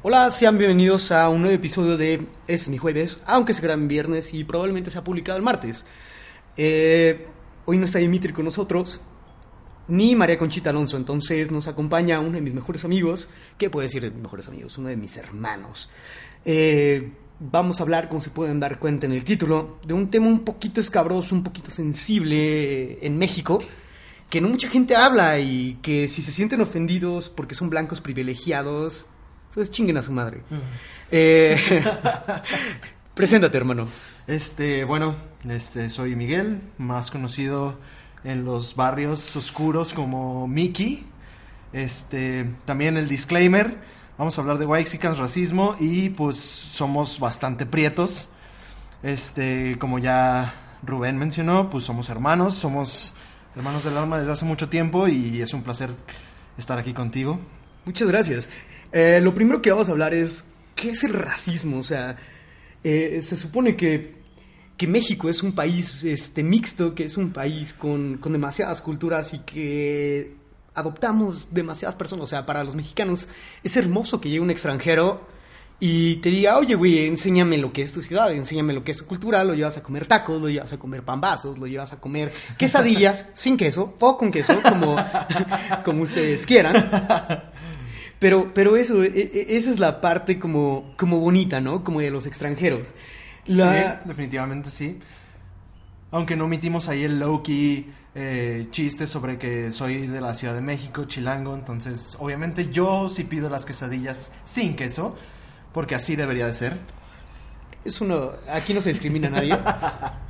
Hola, sean bienvenidos a un nuevo episodio de Es mi jueves, aunque se graba en viernes y probablemente sea publicado el martes. Eh, hoy no está Dimitri con nosotros, ni María Conchita Alonso, entonces nos acompaña uno de mis mejores amigos, ¿qué puedo decir de mis mejores amigos? Uno de mis hermanos. Eh, vamos a hablar, como se pueden dar cuenta en el título, de un tema un poquito escabroso, un poquito sensible en México, que no mucha gente habla y que si se sienten ofendidos porque son blancos privilegiados, entonces chinguen a su madre. Eh, preséntate, hermano. Este, bueno, este, soy Miguel, más conocido en los barrios oscuros como Mickey. Este, también el disclaimer, vamos a hablar de Waxicans, racismo y pues somos bastante prietos. Este, como ya Rubén mencionó, pues somos hermanos, somos hermanos del alma desde hace mucho tiempo y es un placer estar aquí contigo. Muchas gracias. Eh, lo primero que vamos a hablar es, ¿qué es el racismo? O sea, eh, se supone que, que, México es un país este, mixto, que es un país con, con, demasiadas culturas y que adoptamos demasiadas personas. O sea, para los mexicanos es hermoso que llegue un extranjero y te diga, oye, güey, enséñame lo que es tu ciudad, enséñame lo que es tu cultura, lo llevas a comer tacos, lo llevas a comer pambazos, lo llevas a comer quesadillas sin queso o con queso, como, como ustedes quieran. Pero, pero eso, e, e, esa es la parte como, como bonita, ¿no? Como de los extranjeros. La... Sí, definitivamente sí. Aunque no omitimos ahí el low-key eh, chiste sobre que soy de la Ciudad de México, chilango, entonces obviamente yo sí pido las quesadillas sin queso, porque así debería de ser. Es uno, aquí no se discrimina a nadie.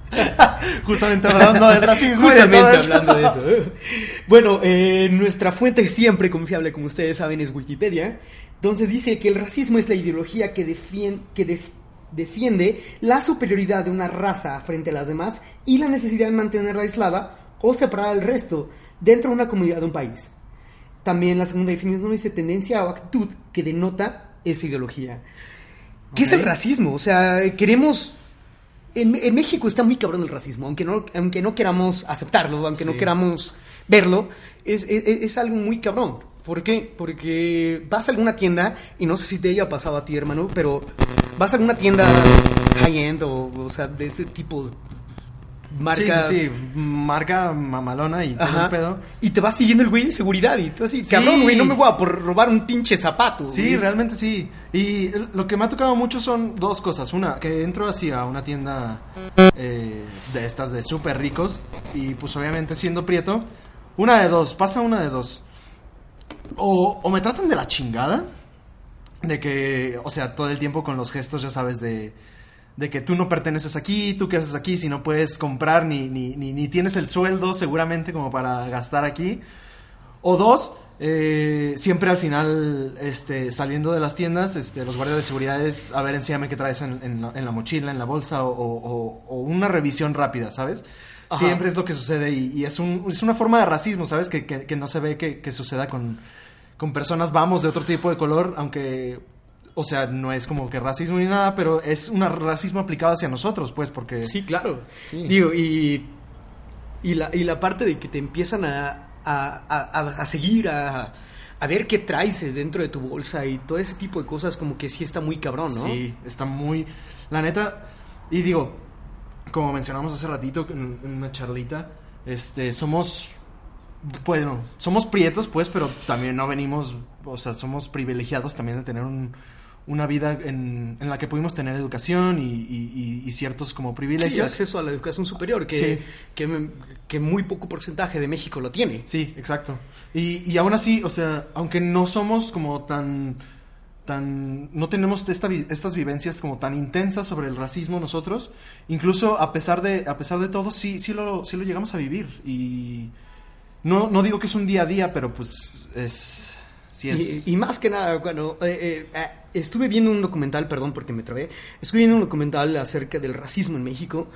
Justamente hablando del racismo. Justamente hablando de eso. Bueno, eh, nuestra fuente siempre confiable, como ustedes saben, es Wikipedia. Entonces dice que el racismo es la ideología que, defiende, que defiende la superioridad de una raza frente a las demás y la necesidad de mantenerla aislada o separada del resto dentro de una comunidad de un país. También la segunda definición dice tendencia o actitud que denota esa ideología. ¿Qué es el racismo? O sea, queremos en, México está muy cabrón el racismo, aunque no, aunque no queramos aceptarlo, aunque no queramos verlo, es, es, algo muy cabrón. ¿Por qué? Porque vas a alguna tienda, y no sé si te haya pasado a ti, hermano, pero vas a alguna tienda high-end o, o sea, de ese tipo marcas. Sí, sí, marca mamalona y todo el pedo. Y te va siguiendo el güey de seguridad y tú así, cabrón, güey, no me voy a por robar un pinche zapato. Sí, realmente sí. Y lo que me ha tocado mucho son dos cosas. Una, que entro así a una tienda eh, de estas de súper ricos y pues obviamente siendo prieto, una de dos, pasa una de dos. O, o me tratan de la chingada, de que, o sea, todo el tiempo con los gestos, ya sabes, de de que tú no perteneces aquí, tú qué haces aquí, si no puedes comprar ni, ni, ni, tienes el sueldo seguramente como para gastar aquí. O dos, eh, siempre al final, este, saliendo de las tiendas, este, los guardias de seguridad es, a ver, enséñame qué traes en, en, la, mochila, en la bolsa, o, o, una revisión rápida, ¿sabes? Siempre es lo que sucede y, es, un, es una forma de racismo, ¿sabes? Que, que, que no se ve que, que suceda con, con personas, vamos, de otro tipo de color, aunque o sea, no es como que racismo ni nada, pero es un racismo aplicado hacia nosotros, pues, porque... Sí, claro. Digo, y, y, la, y la parte de que te empiezan a, a, seguir, a, a ver qué traes dentro de tu bolsa y todo ese tipo de cosas, como que sí está muy cabrón, ¿no? Sí, está muy... La neta, y digo, como mencionamos hace ratito en, en una charlita, este, somos bueno, somos prietos, pues, pero también no venimos, o sea, somos privilegiados también de tener un, una vida en, en, la que pudimos tener educación y, y, ciertos como privilegios. Sí, acceso a la educación superior, que, que, que, muy poco porcentaje de México lo tiene. Sí, exacto. Y, y aún así, o sea, aunque no somos como tan tan no tenemos esta, estas vivencias como tan intensas sobre el racismo nosotros incluso a pesar de a pesar de todo sí sí lo sí lo llegamos a vivir y no no digo que es un día a día pero pues es Sí es. Y, y más que nada, cuando eh, eh, eh, estuve viendo un documental, perdón porque me trabé, estuve viendo un documental acerca del racismo en México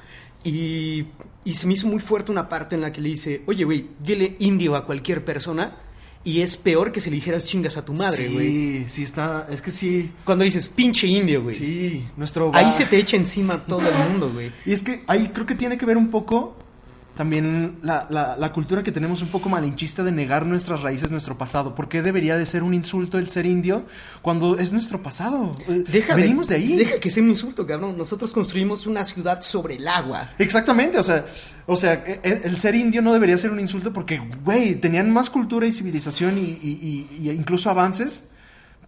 y, y se me hizo muy fuerte una parte en la que le dice, oye, güey, dile indio a cualquier persona y es peor que si le dijeras chingas a tu madre, güey. Sí, sí está, es que sí. Cuando dices pinche indio, güey. Sí, nuestro Ahí va- se te echa encima todo el mundo, güey. Y es que ahí creo que tiene que ver un poco también la, la- la cultura que tenemos un poco malinchista de negar nuestras raíces, nuestro pasado. ¿Por qué debería de ser un insulto el ser indio cuando es nuestro pasado? Eh, Deja Venimos de, ahí. Deja que sea un insulto, cabrón. Nosotros construimos una ciudad sobre el agua. Exactamente, o sea, o sea, e- e- el ser indio no debería ser un insulto porque, güey, tenían más cultura y civilización y, y- y- y incluso avances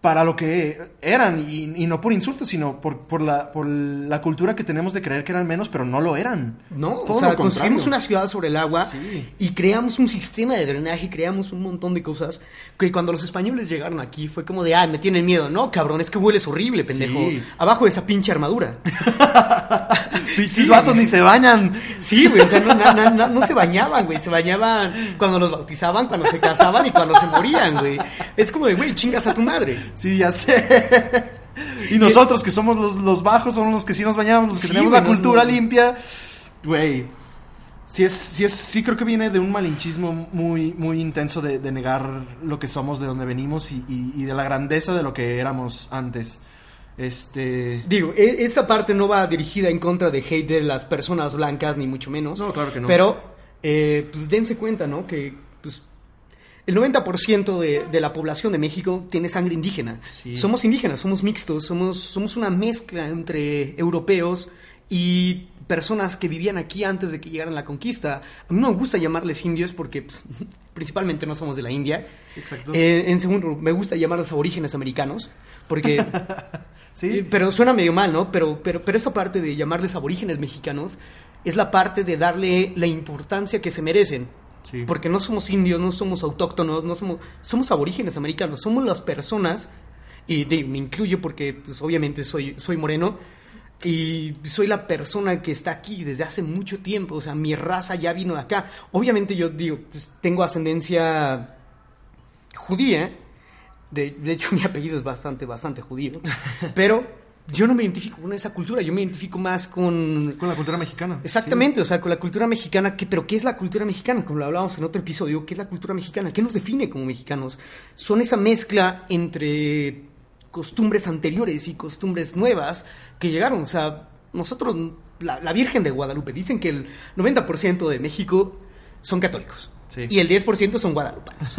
para lo que eran y, y no por insultos, sino por, por, la, por la cultura que tenemos de creer que eran menos, pero no lo eran. No, Todo o sea, construimos una ciudad sobre el agua Sí. y creamos un sistema de drenaje, creamos un montón de cosas que cuando los españoles llegaron aquí fue como de, ah, me tienen miedo. No, cabrón, es que hueles horrible, pendejo. Sí. Abajo de esa pinche armadura. Pinches vatos ni se bañan. Sí, güey, o sea, no, na- na- no se bañaban, güey. Se bañaban cuando los bautizaban, cuando se casaban y cuando se morían, güey. Es como de, güey, chingas a tu madre. Sí, ya sé. Y nosotros que somos los, los bajos, somos los que sí nos bañamos, los que Sí, tenemos güey, la cultura no- limpia. Güey. Sí, es, sí, es, sí creo que viene de un malinchismo muy, muy intenso de, de negar lo que somos, de dónde venimos y, y- y de la grandeza de lo que éramos antes. Este... Digo, e- esa parte no va dirigida en contra de hate de las personas blancas, ni mucho menos. No, claro que no. Pero, eh, pues dense cuenta, ¿no? Que, pues, el 90% de, de la población de México tiene sangre indígena. Sí. Somos indígenas, somos mixtos, somos, somos una mezcla entre europeos y personas que vivían aquí antes de que llegaran la conquista. A mí no me gusta llamarles indios porque, pues, principalmente no somos de la India. Exacto. Eh, en segundo, me gusta llamarlos aborígenes americanos porque... sí. Eh, Pero suena medio mal, ¿no? Pero, pero, pero esa parte de llamarles aborígenes mexicanos es la parte de darle la importancia que se merecen. Sí. Porque no somos indios, no somos autóctonos, no somos, somos aborígenes americanos, somos las personas, y de- me incluyo porque pues, obviamente soy, soy moreno, y soy la persona que está aquí desde hace mucho tiempo, o sea, mi raza ya vino de acá. Obviamente yo digo, pues, tengo ascendencia judía, de, de hecho mi apellido es bastante, bastante judío, pero yo no me identifico con esa cultura, yo me identifico más con... Con la cultura mexicana. Exactamente, o sea, con la cultura mexicana, que, pero ¿qué es la cultura mexicana? Como lo hablábamos en otro episodio, ¿qué es la cultura mexicana? ¿Qué nos define como mexicanos? Son esa mezcla entre costumbres anteriores y costumbres nuevas que llegaron, o sea, nosotros, la, la Virgen de Guadalupe, dicen que el 90% de México son católicos. Sí. Y el 10% son guadalupanos.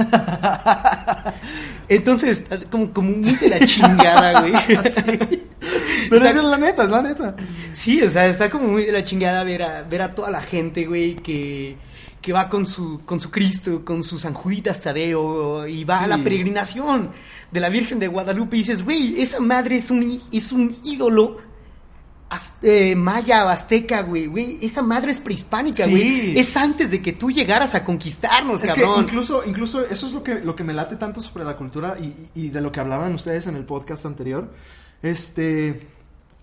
Entonces, como, como muy de la chingada, güey. Pero esa es la neta, es la neta. Sí, o sea, está como muy de la chingada ver a, ver a toda la gente, güey, que, que va con su, con su Cristo, con su San Juditas Tadeo, y va a la peregrinación de la Virgen de Guadalupe y dices, güey, esa madre es un, es un ídolo az- eh, maya o azteca, güey, güey, esa madre es prehispánica, Sí. güey, es antes de que tú llegaras a conquistarnos, Es que cabrón. incluso, incluso eso es lo que, lo que me late tanto sobre la cultura y, y de lo que hablaban ustedes en el podcast anterior. Este.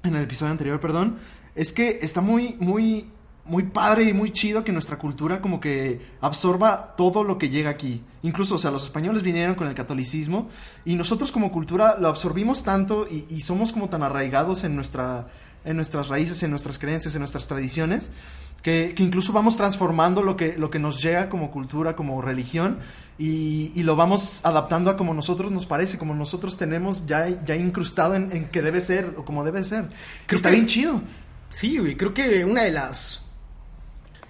En el episodio anterior, perdón. Es que está muy, muy, muy padre y muy chido que nuestra cultura como que absorba todo lo que llega aquí. Incluso, o sea, los españoles vinieron con el catolicismo y nosotros como cultura lo absorbimos tanto y, y somos como tan arraigados en nuestra, en nuestras raíces, en nuestras creencias, en nuestras tradiciones, que, que incluso vamos transformando lo que, lo que nos llega como cultura, como religión, y, y lo vamos adaptando a como nosotros nos parece, como nosotros tenemos ya, ya incrustado en, en que debe ser o como debe ser. Creo está que- bien chido. Sí, güey, creo que una de las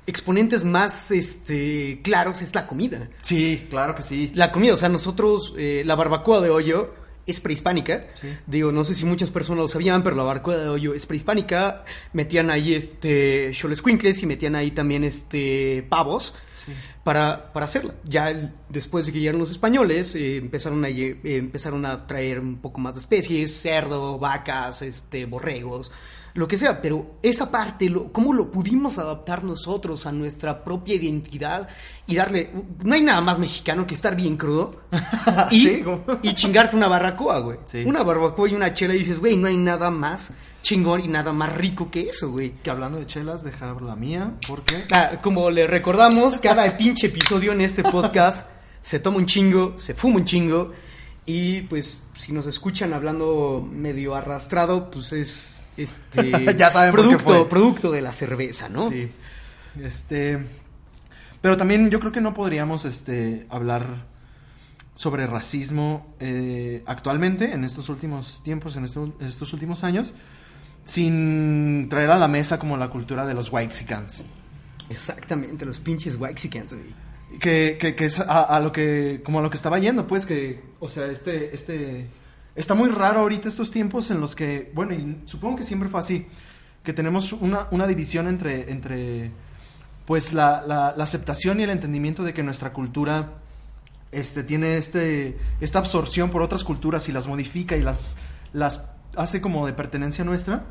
exponentes más este, claros es la comida. Sí, claro que sí. La comida, o sea, nosotros, eh, la barbacoa de hoyo es prehispánica. Sí. Digo, no sé si muchas personas lo sabían, pero la barbacoa de hoyo es prehispánica. Metían ahí este cholescuincles y metían ahí también este pavos Sí. para, para hacerla. Ya el- después de que llegaron los españoles, eh, empezaron, a, eh, empezaron a traer un poco más de especies, cerdo, vacas, este, borregos, lo que sea. Pero esa parte, lo, ¿cómo lo pudimos adaptar nosotros a nuestra propia identidad y darle... No hay nada más mexicano que estar bien crudo y, Sí, como- y chingarte una barbacoa, güey. Sí. Una barbacoa y una chela y dices, güey, no hay nada más chingón y nada más rico que eso, güey. Que hablando de chelas, dejar la mía, porque... Ah, como le recordamos, cada pinche episodio en este podcast se toma un chingo, se fuma un chingo Y pues si nos escuchan hablando medio arrastrado, pues es este Ya saben por qué producto, fue. producto de la cerveza, ¿no? Sí. Este. Pero también yo creo que no podríamos este, hablar sobre racismo eh, actualmente, en estos últimos tiempos, en estos, en estos últimos años, sin traer a la mesa como la cultura de los Whitexicans. Exactamente, los pinches Waxicans, güey. Que, que, que es a, a lo que, como a lo que estaba yendo, pues, que, o sea, este, este, está muy raro ahorita estos tiempos en los que, bueno, y supongo que siempre fue así, que tenemos una, una división entre, entre, pues, la, la, la aceptación y el entendimiento de que nuestra cultura, este, tiene este, esta absorción por otras culturas y las modifica y las, las hace como de pertenencia nuestra.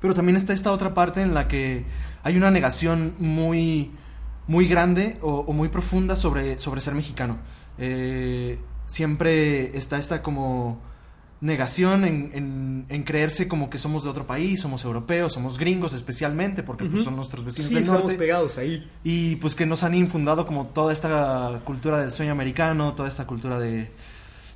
Pero también está esta otra parte en la que hay una negación muy, muy grande o, muy profunda sobre, sobre ser mexicano. Eh, siempre está esta como negación en, en- en creerse como que somos de otro país, somos europeos, somos gringos especialmente, porque pues, son nuestros vecinos Sí, del estamos pegados ahí. Y pues que nos han infundado como toda esta cultura del sueño americano, toda esta cultura de,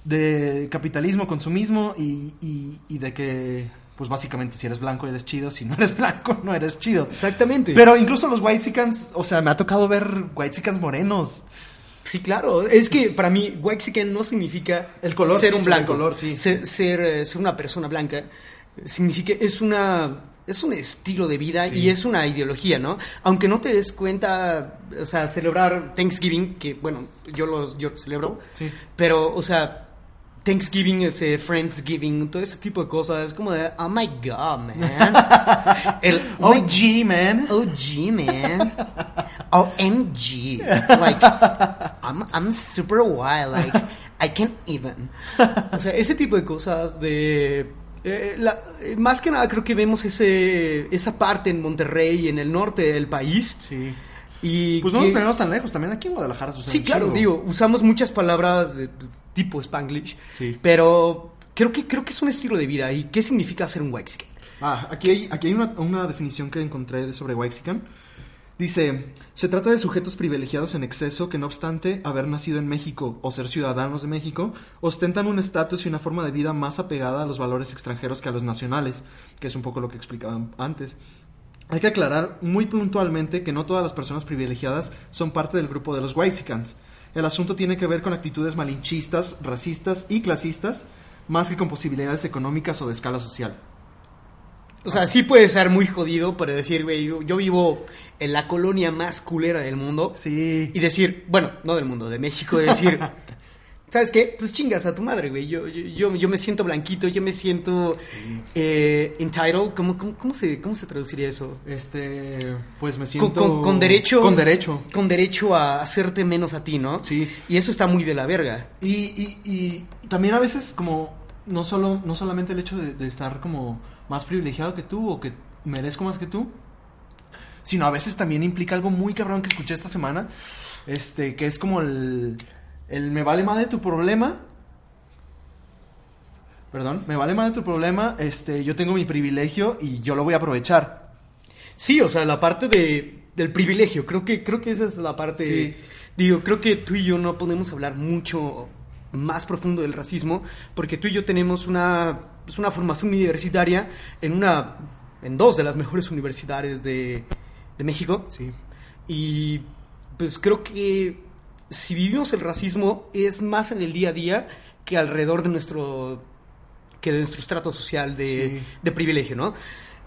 de capitalismo, consumismo y, y, y de que pues básicamente si eres blanco eres chido, si no eres blanco no eres chido. Exactamente. Pero incluso los whitexicans, o sea, me ha tocado ver whitexicans morenos. Sí, claro. Es que para mí, Waxican no significa El color, ser sí, un blanco. el color, sí. Ser, ser, eh, ser una persona blanca significa, es una. Es un estilo de vida Sí. y es una ideología, ¿no? Aunque no te des cuenta, o sea, celebrar Thanksgiving, que bueno, yo lo, yo lo celebro, Sí. pero, o sea, Thanksgiving es eh, Friendsgiving, todo ese tipo de cosas, es como de, oh my god, man. El, oh my OG, man. OG, man. OMG. Like, I'm, I'm super wild. Like, I can't even. O sea, ese tipo de cosas de... eh, la- eh, más que nada creo que vemos ese, esa parte en Monterrey, en el norte del país. Sí. Y Pues no que- nos tenemos tan lejos, también aquí en Guadalajara sucede Sí, claro, digo, usamos muchas palabras tipo Spanglish. Sí. Pero creo que, creo que es un estilo de vida. ¿Y qué significa ser un Waxican? Ah, aquí hay, aquí hay una, una definición que encontré sobre Waxican. Dice, se trata de sujetos privilegiados en exceso que no obstante haber nacido en México o ser ciudadanos de México, ostentan un estatus y una forma de vida más apegada a los valores extranjeros que a los nacionales, que es un poco lo que explicaban antes. Hay que aclarar muy puntualmente que no todas las personas privilegiadas son parte del grupo de los Waxicans. El asunto tiene que ver con actitudes malinchistas, racistas y clasistas, más que con posibilidades económicas o de escala social. O sea, sí puede ser muy jodido para decir, güey, yo, yo vivo en la colonia más culera del mundo. Sí. Y decir, bueno, no del mundo, de México, de decir, ¿sabes qué? Pues chingas a tu madre, güey. Yo, yo, yo, yo me siento blanquito, yo me siento eh, entitled. ¿Cómo, cómo, cómo se, ¿Cómo se traduciría eso? Este, pues me siento... con, con derechos. Con derecho. Con derecho a hacerte menos a ti, ¿no? Sí. Y eso está muy de la verga. Y, y, y también a veces como, no, solo, no solamente el hecho de, de estar como más privilegiado que tú o que merezco más que tú, sino a veces también implica algo muy cabrón que escuché esta semana, este, que es como el, el me vale más de tu problema. Perdón, me vale más de tu problema, este, yo tengo mi privilegio y yo lo voy a aprovechar. Sí, o sea, la parte de, del privilegio, creo que, creo que esa es la parte... Sí. Digo, creo que tú y yo no podemos hablar mucho más profundo del racismo, porque tú y yo tenemos una, pues, una formación universitaria en una... en dos de las mejores universidades de, de México. Sí. Y pues creo que si vivimos el racismo es más en el día a día que alrededor de nuestro que de nuestro estrato social de, Sí. de privilegio, ¿no?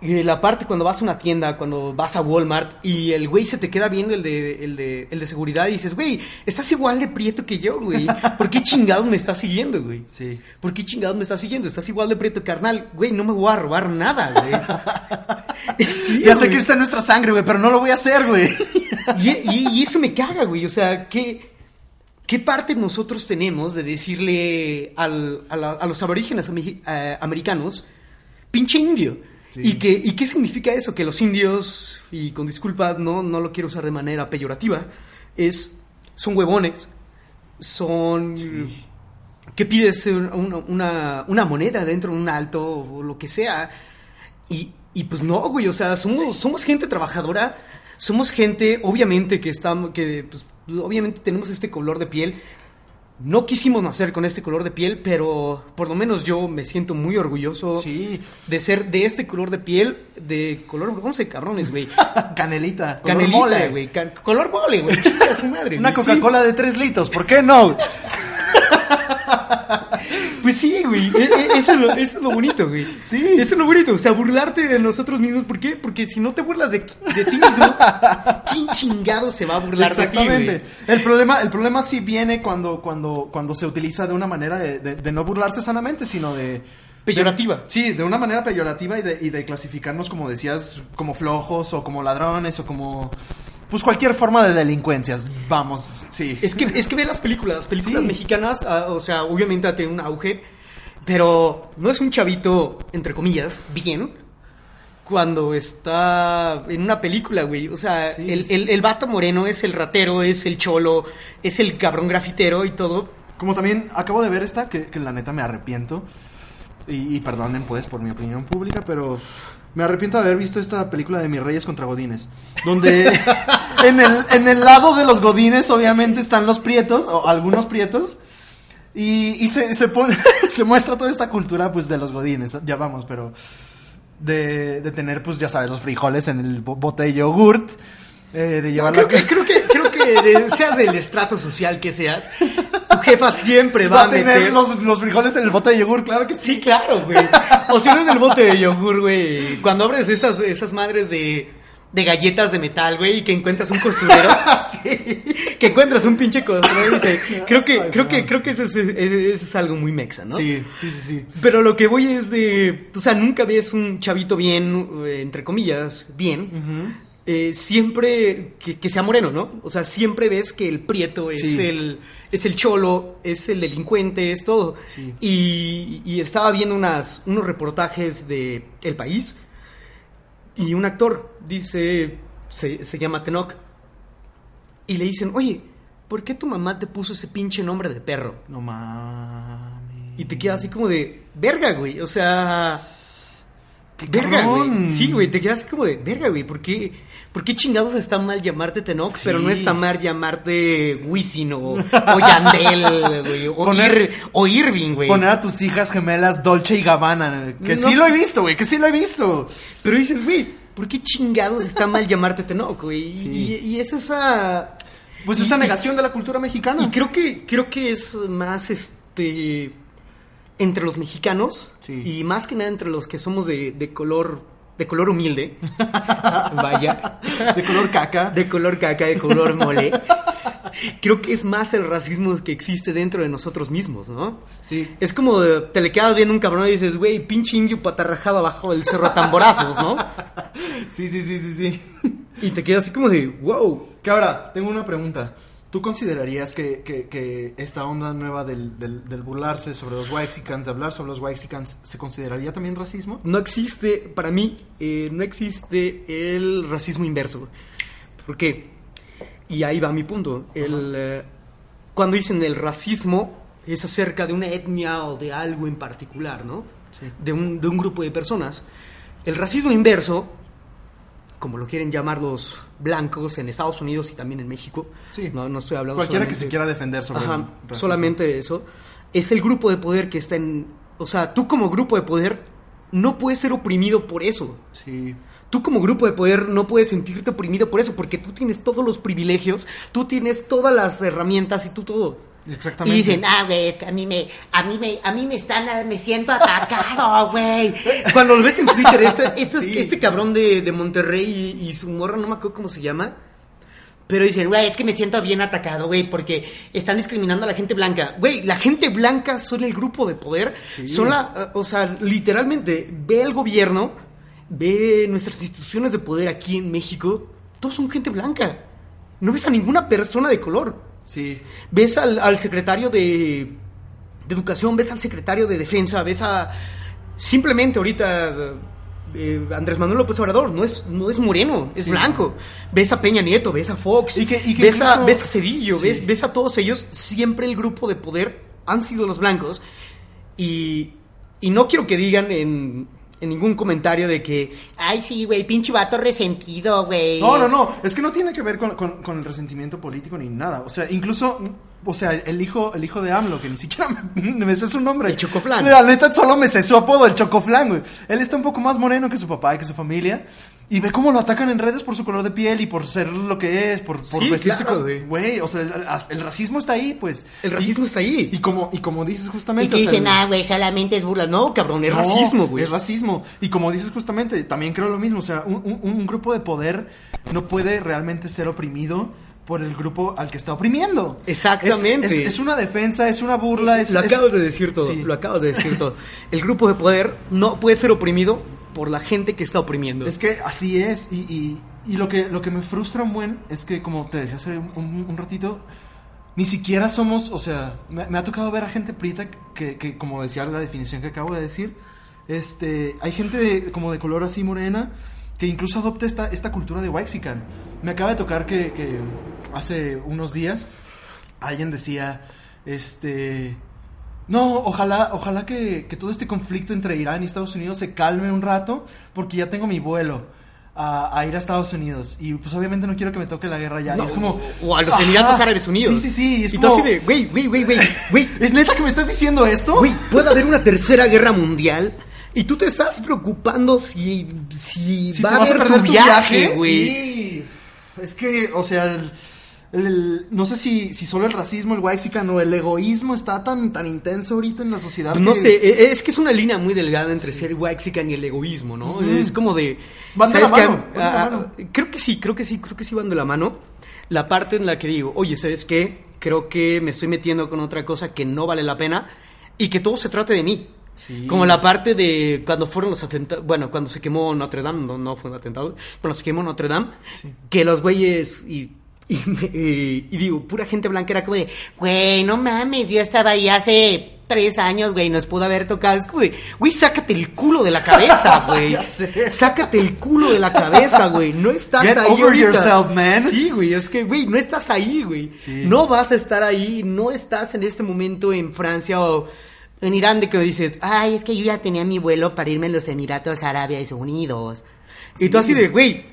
Y la parte cuando vas a una tienda, cuando vas a Walmart y el güey se te queda viendo el de, el de, el de seguridad y dices, güey, estás igual de prieto que yo, güey. ¿Por qué chingados me estás siguiendo, güey? Sí. ¿Por qué chingados me estás siguiendo? Estás igual de prieto, carnal. Güey, no me voy a robar nada, güey. Sí, Ya sé que está en nuestra sangre, güey, pero no lo voy a hacer, güey. Y, y- y eso me caga, güey. O sea, ¿qué, qué parte nosotros tenemos de decirle al- a, la- a los aborígenes eh, americanos, pinche indio? Sí. ¿Y, qué, ¿Y qué significa eso? Que los indios, y con disculpas, no, no lo quiero usar de manera peyorativa, es, son huevones, son... ¿Qué pides? Una, una, una moneda dentro de un alto o lo que sea. Y, y pues no, güey, o sea, somos, somos gente trabajadora, somos gente, obviamente, que estamos, que pues, obviamente tenemos este color de piel, no quisimos nacer con este color de piel, pero por lo menos yo me siento muy orgulloso Sí. de ser de este color de piel, de color bronce, cabrones, güey. Canelita. Canelita, güey. can- color mole, güey. A su madre. Una. Coca-Cola de 3 litros, ¿por qué no? Pues sí, güey. e- e- Eso es, lo, eso es lo bonito, güey. Sí. Eso es lo bonito. O sea, burlarte de nosotros mismos. ¿Por qué? Porque si no te burlas de, de ti mismo, ¿quién chingado se va a burlar de ti, Exactamente. güey? el problema, el problema sí viene cuando, cuando, cuando se utiliza de una manera de, de- de no burlarse sanamente, sino de Peyorativa. de- sí, de una manera peyorativa y de, y de clasificarnos, como decías, como flojos o como ladrones o como pues cualquier forma de delincuencias. Vamos, sí. Es que, es que ve las películas, las películas Sí. mexicanas, ah, o sea, obviamente ha tenido un auge, pero no es un chavito, entre comillas, bien, cuando está en una película, güey. O sea, Sí, el, sí. El, el vato moreno es el ratero, es el cholo, es el cabrón grafitero y todo. Como también acabo de ver esta, que, que la neta me arrepiento. Y, y perdonen pues por mi opinión pública, pero me arrepiento de haber visto esta película de Mis Reyes contra Godines. Donde en, el, en el lado de los Godines obviamente están los prietos, o algunos prietos. Y, y se, se, pone, se muestra toda esta cultura pues de los Godines, ya vamos, pero de, de tener pues ya sabes los frijoles en el bo- bote de yogurt. eh, de llevar Creo la- que, creo que, creo que de- seas del estrato social que seas, tu jefa siempre va, va a tener los, los frijoles en el bote de yogur, claro que sí. Sí, claro, güey. O si no en el bote de yogur, güey. Cuando abres esas, esas madres de, de galletas de metal, güey, y que encuentras un costurero. sí. Que encuentras un pinche costurero y dice, creo que, Ay, creo que, creo que eso es, es- eso es algo muy mexa, ¿no? Sí, sí, sí, sí. Pero lo que voy es de, o sea, nunca ves un chavito bien, entre comillas, bien, eh, siempre que, que sea moreno, ¿no? O sea, siempre ves que el prieto es Sí. el es el cholo, es el delincuente, es todo. Sí. Y, y estaba viendo unas, unos reportajes de El País y un actor dice, se, se llama Tenoch, y le dicen, oye, ¿por qué tu mamá te puso ese pinche nombre de perro? No mames. Y te queda así como de, verga, güey, o sea... ¡Qué Verga, güey. Sí, güey, te quedas así como de, verga, güey, ¿por qué, por qué chingados está mal llamarte Tenoch, Sí. pero no está mal llamarte Wisin o, o Yandel, güey, o, Poner- Ir- o Irving, güey? Poner a tus hijas gemelas Dolce y Gabbana. Que No sí lo he visto, güey. Que sí lo he visto. Pero dices, güey, ¿por qué chingados está mal llamarte Tenoch, güey? Y- Sí. Y, y es esa... Pues esa y- negación de la cultura mexicana. Y creo que, creo que es más, este, entre los mexicanos Sí. y más que nada entre los que somos de, de color, de color humilde, vaya, De color caca. de color caca, de color mole. Creo que es más el racismo que existe dentro de nosotros mismos, ¿no? Sí. Es como de- te le quedas viendo un cabrón y dices, güey, pinche indio patarrajado abajo del cerro a tamborazos, ¿no? Sí, sí, sí, sí, sí. Y te quedas así como de, wow. Que ahora, tengo una pregunta. ¿Tú considerarías que, que, que esta onda nueva del, del, del burlarse sobre los Waxicans, de hablar sobre los Waxicans, se consideraría también racismo? No existe, para mí, eh, no existe el racismo inverso. ¿Por qué? Y ahí va mi punto. El, eh, cuando dicen el racismo es acerca de una etnia o de algo en particular, ¿no? Sí. De un, de un grupo de personas. El racismo inverso, como lo quieren llamar los blancos en Estados Unidos y también en México, Sí. no, no estoy hablando Cualquiera que se quiera defender sobre Ajá, el solamente eso. Es el grupo de poder que está en... O sea, tú como grupo de poder no puedes ser oprimido por eso. Sí. Tú como grupo de poder no puedes sentirte oprimido por eso, porque tú tienes todos los privilegios, tú tienes todas las herramientas y tú todo. Exactamente. Y dicen, ah, güey, es que a mí me, a mí me, a mí me están, me siento atacado, güey. Cuando lo ves en Twitter, este, este, Sí. este cabrón de, de Monterrey y, y su morra, no me acuerdo cómo se llama, pero dicen, güey, es que me siento bien atacado, güey, porque están discriminando a la gente blanca. Güey, la gente blanca son el grupo de poder, Sí. son la, eh, o sea, literalmente, ve el gobierno, ve nuestras instituciones de poder aquí en México, todos son gente blanca. No ves a ninguna persona de color. Sí. ves al, al secretario de, de educación, ves al secretario de defensa, ves a simplemente ahorita eh, Andrés Manuel López Obrador no es no es moreno, es Sí. blanco. Ves a Peña Nieto, ves a Fox, Y que- y que ves, a, ves a Cedillo, Sí. ves, ves a todos ellos, siempre el grupo de poder han sido los blancos y, y no quiero que digan en, en ningún comentario de que Ay, sí, güey, pinche vato resentido, güey. No, no, no. Es que no tiene que ver con, con- con el resentimiento político ni nada. O sea, incluso o sea, el hijo, el hijo de AMLO, que ni siquiera me, me sé su nombre. El Chocoflán. La neta solo me sé su apodo, el Chocoflán, güey. Él está un poco más moreno que su papá y que su familia. Y ve cómo lo atacan en redes por su color de piel y por ser lo que es, por, por Sí, vestirse claro, con- güey. O sea, el, el racismo está ahí, pues. El racismo Y- está ahí. Y como, y como dices Y justamente. que o sea, dicen, ah, güey, solamente es burla. No, cabrón, es no, racismo, güey. Es racismo. Y como dices justamente, también creo lo mismo. O sea, un, un- un grupo de poder no puede realmente ser oprimido por el grupo al que está oprimiendo. Exactamente. Es, es- es una defensa, es una burla. Es, lo acabas de decir todo, Sí. lo acabas de decir todo. El grupo de poder no puede ser oprimido por la gente que está oprimiendo. Es que así es. Y, y- y lo, que, lo que me frustra un buen es que, como te decía hace un, un- un ratito, ni siquiera somos, o sea, me, me ha tocado ver a gente prieta que, que, como decía la definición que acabo de decir, este, hay gente de- como de color así morena que incluso adopta esta, esta cultura de Waxican. Me acaba de tocar que, que hace unos días alguien decía, este... No, ojalá, ojalá que, que todo este conflicto entre Irán y Estados Unidos se calme un rato, porque ya tengo mi vuelo a, a ir a Estados Unidos. Y pues obviamente no quiero que me toque la guerra ya. Y No, es como. o a los. Emiratos Árabes Unidos. Sí, sí, sí. Es y como, tú así de, güey, güey, güey, güey, ¿Es neta que me estás diciendo esto? güey, puede haber una tercera guerra mundial y tú te estás preocupando si, si, Si va a haber tu viaje, güey. Sí. Es que, o sea, el- el- no sé si, si solo el racismo, el waxican o el egoísmo está tan, tan intenso ahorita en la sociedad. No que- sé, e- es que es una línea muy delgada entre ser waxican y el egoísmo, ¿no? Es como de... Van de ¿sabes la mano, van de la Ah, mano. Creo que sí, creo que sí, creo que sí van de la mano. La parte en la que digo, oye, ¿sabes qué? Creo que me estoy metiendo con otra cosa que no vale la pena y que todo se trate de mí. Sí. Como la parte de cuando fueron los atentados, bueno, cuando se quemó Notre Dame, no, no fue un atentado, cuando se quemó Notre Dame, que los güeyes y, y, me- y- y digo, pura gente blanca era como de, Güey, no mames, yo estaba ahí hace tres años, güey, nos pudo haber tocado. Es como de, güey, sácate el culo de la cabeza, güey. Sácate el culo de la cabeza, güey. No estás Get ahí. over ahorita. yourself, man. Sí, güey, es que, güey, no estás ahí, güey. Sí. No vas a estar ahí, no estás en este momento en Francia o en Irán de que dices, Ay, es que yo ya tenía mi vuelo para irme a los Emiratos Árabes Unidos. y tú así de, güey,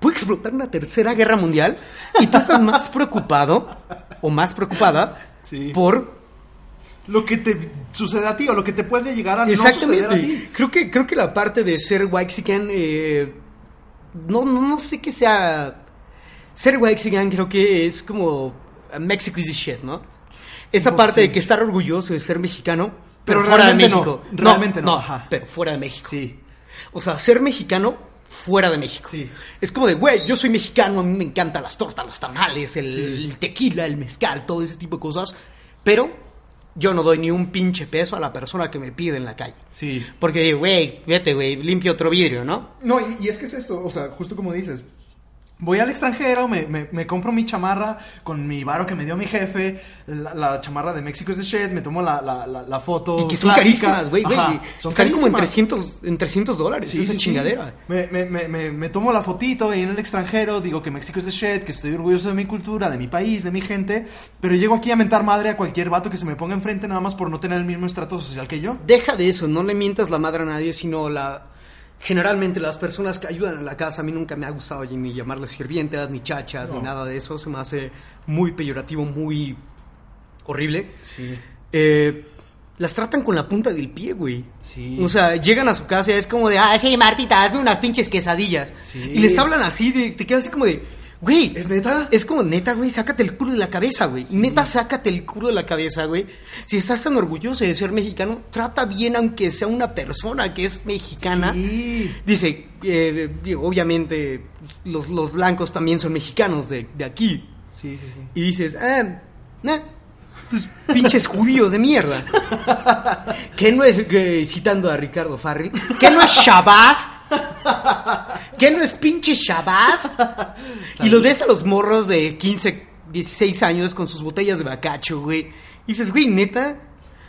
puede explotar una tercera guerra mundial y tú estás más preocupado o más preocupada Sí. por Lo que te sucede a ti o lo que te puede llegar a no suceder a ti. creo que creo que la parte de ser Waxican eh, no, no no sé qué sea ser Waxican creo que es como Mexico is the shit, ¿no? Esa parte de que estar orgulloso de ser mexicano, pero, Pero fuera de realmente no, México. realmente no, ajá. pero fuera de México. Sí. O sea, ser mexicano fuera de México. Sí. Es como de, güey, yo soy mexicano, a mí me encantan las tortas, los tamales, el, el tequila, el mezcal, todo ese tipo de cosas, pero yo no doy ni un pinche peso a la persona que me pide en la calle. Sí. Porque digo, güey, vete, güey, limpia otro vidrio, ¿no? No, y, y es que es esto, o sea, justo como dices. Voy al extranjero, me, me, me compro mi chamarra con mi varo que me dio mi jefe, la, la chamarra de México es de shit, me tomo la, la, la, la foto. Y que son clásica. carísimas, güey, güey. Están como en carísimas. 300, en 300 dólares, Sí, esa sí, sí. chingadera. Me, me, me, tomo la fotito ahí en el extranjero, digo que México es de shit, que estoy orgulloso de mi cultura, de mi país, de mi gente, pero llego aquí a mentar madre a cualquier vato que se me ponga enfrente nada más por no tener el mismo estrato social que yo. Deja de eso, no le mientas la madre a nadie, sino la... Generalmente las personas que ayudan en la casa, a mí nunca me ha gustado ni llamarles sirvientas, ni chachas, ni nada de eso. Se me hace muy peyorativo, muy horrible. Sí. Eh, las tratan con la punta del pie, güey. Sí. O sea, llegan a su casa y es como de, ah, Ah, sí, Martita, hazme unas pinches quesadillas. Sí. y les hablan así, de, te quedas así como de, güey. ¿Es neta? Es como, neta, güey, sácate el culo de la cabeza, güey. Neta, sácate el culo de la cabeza, güey. Si estás tan orgulloso de ser mexicano, trata bien aunque sea una persona que es mexicana. Sí. Dice, eh, obviamente, los, los blancos también son mexicanos de, de aquí. Sí, sí, sí. Y dices, ah, nah, pues pinches judíos de mierda. ¿Qué no es, eh, citando a Ricardo Farrell, qué no es Shabbat? ¿Qué no es pinche Shabbat? y los ves a los morros de 15, 16 años con sus botellas de bacacho, güey. Y dices, güey, neta,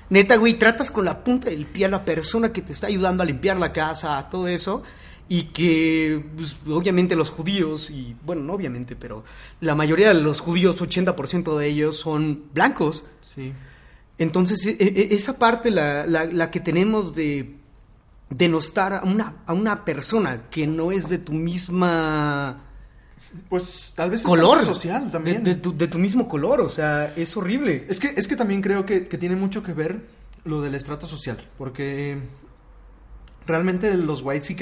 neta, güey, tratas con la punta del pie a la persona que te está ayudando a limpiar la casa, todo eso. Y que, pues, obviamente, los judíos, y bueno, no obviamente, pero la mayoría de los judíos, 80% de ellos son blancos. Sí. Entonces, e- e- esa parte, la, la- la que tenemos de denostar a una, a una persona que no es de tu misma Pues tal vez color social también. De, de tu, de tu mismo color, o sea, es horrible. Es que, es que también creo que, que tiene mucho que ver lo del estrato social, porque realmente los white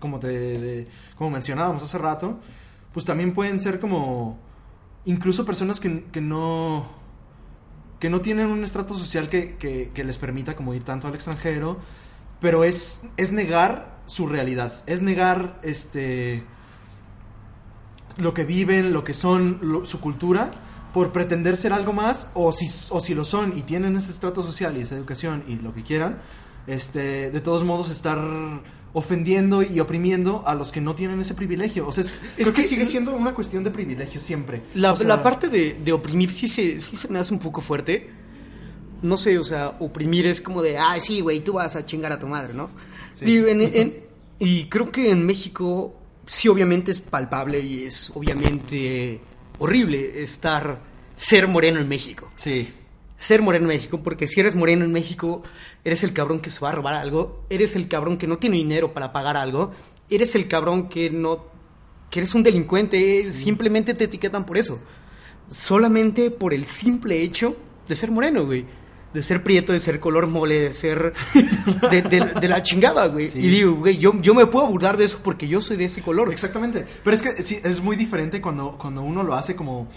como te, de- como mencionábamos hace rato, pues también pueden ser como incluso personas que, que no que no tienen un estrato social que, que- que les permita como ir tanto al extranjero, pero es, es negar su realidad, es negar este lo que viven, lo que son, lo- su cultura, por pretender ser algo más, o si, o si lo son y tienen ese estrato social y esa educación y lo que quieran, este, de todos modos estar ofendiendo y oprimiendo a los que no tienen ese privilegio. O sea, es, que, que- sigue siendo una cuestión de privilegio siempre. La, O sea, la parte de, de oprimir sí se, sí se me hace un poco fuerte. No sé, o sea, oprimir es como de, ah, sí, güey, tú vas a chingar a tu madre, ¿no? Sí. Digo, en- en- y creo que en México sí obviamente es palpable y es obviamente horrible estar, ser moreno en México. Sí. Ser moreno en México, porque si eres moreno en México, eres el cabrón que se va a robar algo, eres el cabrón que no tiene dinero para pagar algo, eres el cabrón que no, que eres un delincuente, simplemente te etiquetan por eso. Solamente por el simple hecho de ser moreno, güey. De ser prieto, de ser color mole, de ser de, de- de la chingada, güey. Sí. Y digo, güey, yo, yo me puedo burlar de eso porque yo soy de ese color. Exactamente. Pero es que sí, es muy diferente cuando, cuando uno lo hace como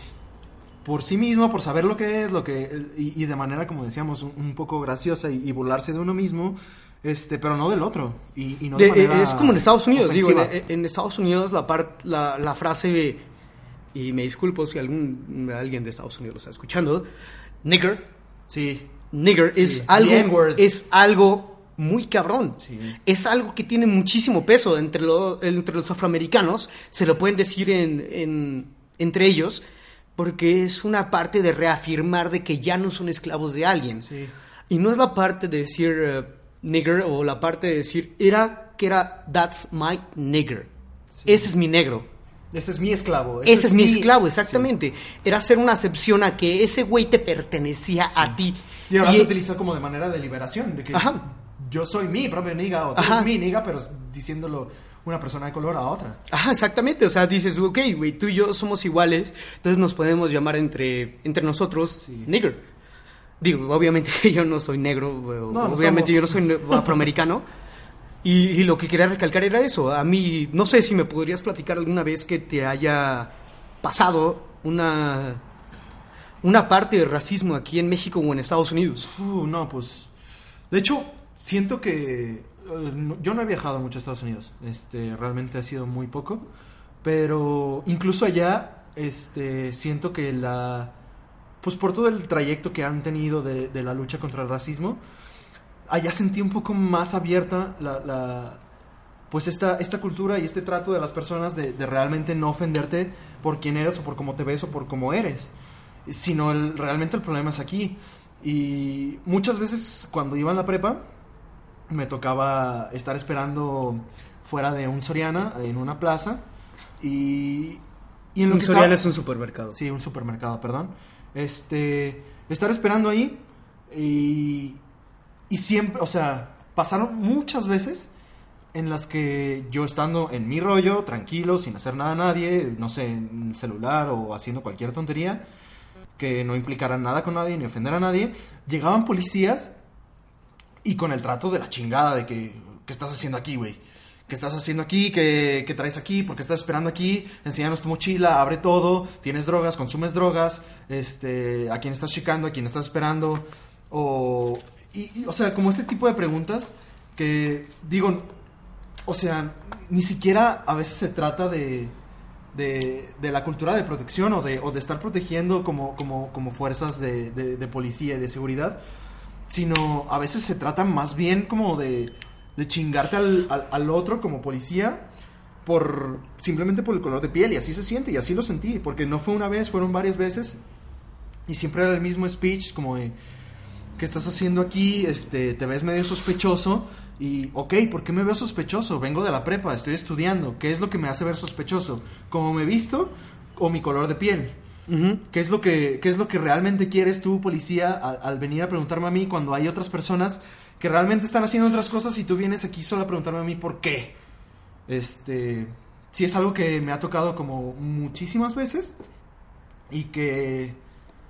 por sí mismo, por saber lo que es, lo que y, y de manera, como decíamos, un, un poco graciosa y, y burlarse de uno mismo, este, pero no del otro. Y, y no de, De- es como en Estados Unidos, digo, ofensiva. en, en Estados Unidos la, par- la, la frase, y me disculpo si algún, alguien de Estados Unidos lo está escuchando, nigger, Sí. Nigger Sí, es algo, es algo muy cabrón. Sí. Es algo que tiene muchísimo peso entre, lo- entre los afroamericanos, se lo pueden decir en, en- entre ellos, porque es una parte de reafirmar de que ya no son esclavos de alguien. Sí. Y no es la parte de decir eh, nigger o la parte de decir era que era that's my nigger. Ese es mi negro. Ese es mi esclavo. Ese, es, mi esclavo, exactamente. Era hacer una acepción a que ese güey te pertenecía a ti. Sí. Y se utiliza como de manera de liberación, de que Ajá. yo soy mi propio niga o tú eres mi niga, pero diciéndolo una persona de color a otra. Ajá, exactamente. O sea, dices, ok, güey, tú y yo somos iguales, entonces nos podemos llamar entre, entre nosotros Sí. nigger. Digo, obviamente yo no soy negro, No, obviamente yo no soy afroamericano. Y, y lo que quería recalcar era eso. A mí, no sé si me podrías platicar alguna vez que te haya pasado una, una parte de racismo aquí en México o en Estados Unidos. No, pues. De hecho, siento que. eh, yo no he viajado mucho a Estados Unidos. Este, realmente ha sido muy poco. Pero incluso allá, este, siento que la. Pues por todo el trayecto que han tenido de, la lucha contra el racismo, allá sentí un poco más abierta la. la- pues esta, esta cultura y este trato de las personas de, de realmente no ofenderte por quién eres o por cómo te ves o por cómo eres sino el, realmente el problema es aquí. Y muchas veces cuando iba en la prepa, me tocaba estar esperando fuera de un Soriana, en una plaza, y, y en lo Un que Soriana estaba- es un supermercado. Sí, un supermercado, perdón. Este, estar esperando ahí y, y siempre, o sea, pasaron muchas veces en las que yo estando en mi rollo, tranquilo, sin hacer nada a nadie, no sé, en el celular o haciendo cualquier tontería que no implicara nada con nadie ni ofender a nadie, llegaban policías y con el trato de la chingada de que, ¿qué estás haciendo aquí, güey? ¿Qué estás haciendo aquí? ¿Qué, qué traes aquí? ¿Por qué estás esperando aquí? Enséñanos tu mochila, abre todo, tienes drogas, consumes drogas, este, ¿a quién estás checando? ¿A quién estás esperando? O, o sea, como este tipo de preguntas que, digo, o sea, ni siquiera a veces se trata de, de, de la cultura de protección o de, o de estar protegiendo como, como, como fuerzas de, de- policía y de seguridad, sino a veces se trata más bien como de, de chingarte al, al, al otro como policía por simplemente por el color de piel y así se siente y así lo sentí, porque no fue una vez, fueron varias veces y siempre era el mismo speech como de ¿qué estás haciendo aquí? Este, te ves medio sospechoso y, ok, ¿por qué me veo sospechoso? Vengo de la prepa, estoy estudiando, ¿qué es lo que me hace ver sospechoso? ¿Cómo me he visto o mi color de piel? ¿Qué es lo que, qué es lo que realmente quieres tú, policía, al, al venir a preguntarme a mí cuando hay otras personas que realmente están haciendo otras cosas y tú vienes aquí solo a preguntarme a mí por qué? Este, sí es algo que me ha tocado como muchísimas veces y que,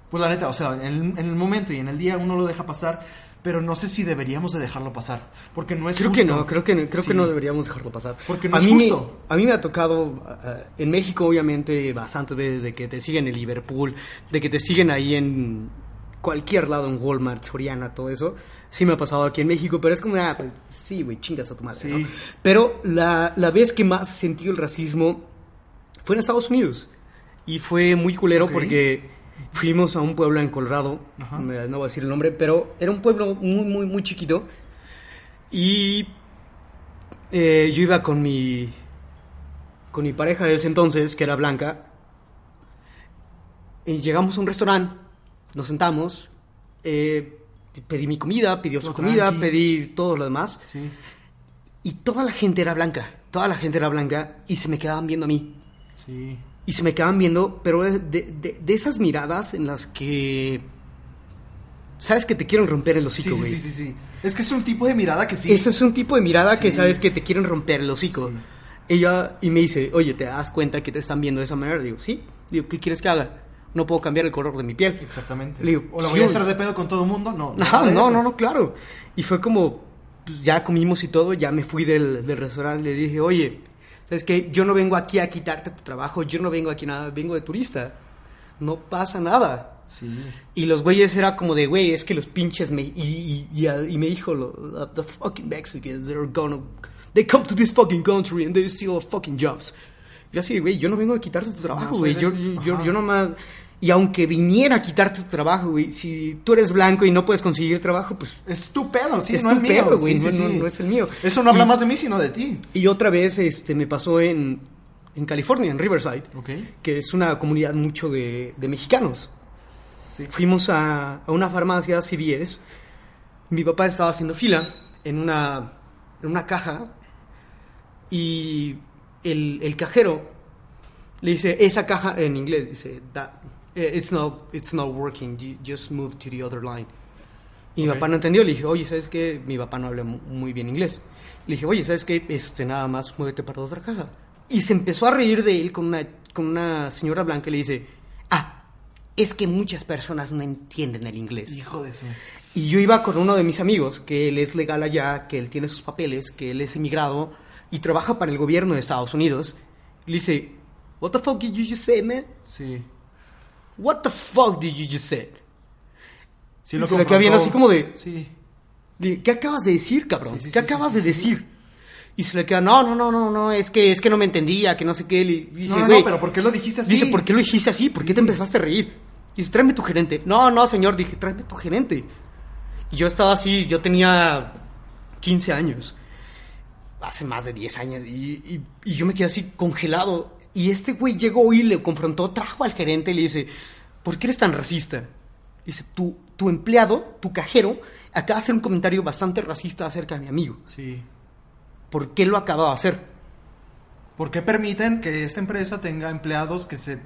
pues la neta, o sea, en, en el momento y en el día uno lo deja pasar, pero no sé si deberíamos de dejarlo pasar, porque no es Creo justo. que no, creo que no, creo Sí. que no deberíamos dejarlo pasar. Porque no a es mí me- justo. a mí me ha tocado eh, en México obviamente bastantes veces de que te siguen en Liverpool, de que te siguen ahí en cualquier lado en Walmart, Soriana, todo eso. Sí me ha pasado aquí en México, pero es como, ah, pues, sí, güey, chingas a tu madre, Sí. ¿no? Pero la, la vez que más sentí el racismo fue en Estados Unidos. Y fue muy culero Ok. porque fuimos a un pueblo en Colorado, Ajá. no voy a decir el nombre, pero era un pueblo muy, muy, muy chiquito. Y eh, yo iba con mi, con mi pareja de ese entonces, que era blanca. Y llegamos a un restaurante, nos sentamos, eh, pedí mi comida, pidió su comida, tranqui. pedí todo lo demás. Sí. Y toda la gente era blanca, toda la gente era blanca y se me quedaban viendo a mí. Sí. Y se me quedaban viendo, pero de, de- de esas miradas en las que... Sabes que te quieren romper el Sí, hocico, sí, güey. sí, sí, sí. Es que es un tipo de mirada que sí. Ese es un tipo de mirada que Sí. sabes que te quieren romper el hocico. Sí. Ella, y me dice, oye, ¿te das cuenta que te están viendo de esa manera? Digo, sí. Digo, ¿qué quieres que haga? No puedo cambiar el color de mi piel. Exactamente. Le digo, o sí, voy a hacer de pedo con todo el mundo. No, no, eso. no, no, claro. Y fue como, pues, ya comimos y todo, ya me fui del, del restaurante le dije, oye, ¿sabes qué? Yo no vengo aquí a quitarte tu trabajo, yo no vengo aquí nada, vengo de turista. No pasa nada. Sí. Y los güeyes era como de, güey, es que los pinches me... Y, y, y, y me dijo, lo- the fucking Mexicans, they're gonna... They come to this fucking country and they steal fucking jobs. Y yo así, güey, yo no vengo a quitarte tu trabajo, güey. de yo, yo, yo, yo nomás... Y aunque viniera a quitarte tu trabajo, güey, si tú eres blanco y no puedes conseguir trabajo, pues... Es tu pedo, sí, Es no tu el mío. pedo, güey, Sí, no- sí, no- sí. no es el mío. Eso no habla Y- más de mí, sino de ti. Y otra vez este, me pasó en, en California, en Riverside, que es una comunidad mucho de, de mexicanos. Fuimos a, a una farmacia CVS. Mi papá estaba haciendo fila en una, en una caja y el, el cajero le dice, esa caja en inglés, dice, "That- eh, it's, not, it's not working, you just move to the other line. Y mi Ok. papá no entendió, le dije, oye, ¿sabes qué? Mi papá no habla mu- muy bien inglés. Le dije, oye, ¿sabes qué? Este, nada más muévete para otra caja. Y se empezó a reír de él con una, con una señora blanca y le dice, ah, es que muchas personas no entienden el inglés. Hijo de eso. Y yo iba con uno de mis amigos, que él es legal allá, que él tiene sus papeles, que él es emigrado y trabaja para el gobierno de Estados Unidos. Le dice, what the fuck did you just say, man? Sí. What the fuck did you just say? Sí Y lo se le queda bien así como de- Sí. ¿Qué acabas de decir, cabrón? Sí, ¿Qué acabas de decir? Y se le queda, no, no, no, no, no, es que, es que no me entendía, que no sé qué. Le dice, no, no, no, pero ¿por qué lo dijiste así? Dice, ¿por qué lo dijiste así? ¿Por qué te empezaste a reír? Dice, tráeme tu gerente. No, no, señor, dije, tráeme tu gerente. Y yo estaba así, yo tenía 15 años, hace más de 10 años, y, y- y yo me quedé así congelado. Y este güey llegó y le confrontó, trajo al gerente y le dice, ¿por qué eres tan racista? Dice, tu, tu empleado, tu cajero, acaba de hacer un comentario bastante racista acerca de mi amigo. Sí. ¿Por qué lo acaba de hacer? ¿Por qué permiten que esta empresa tenga empleados que se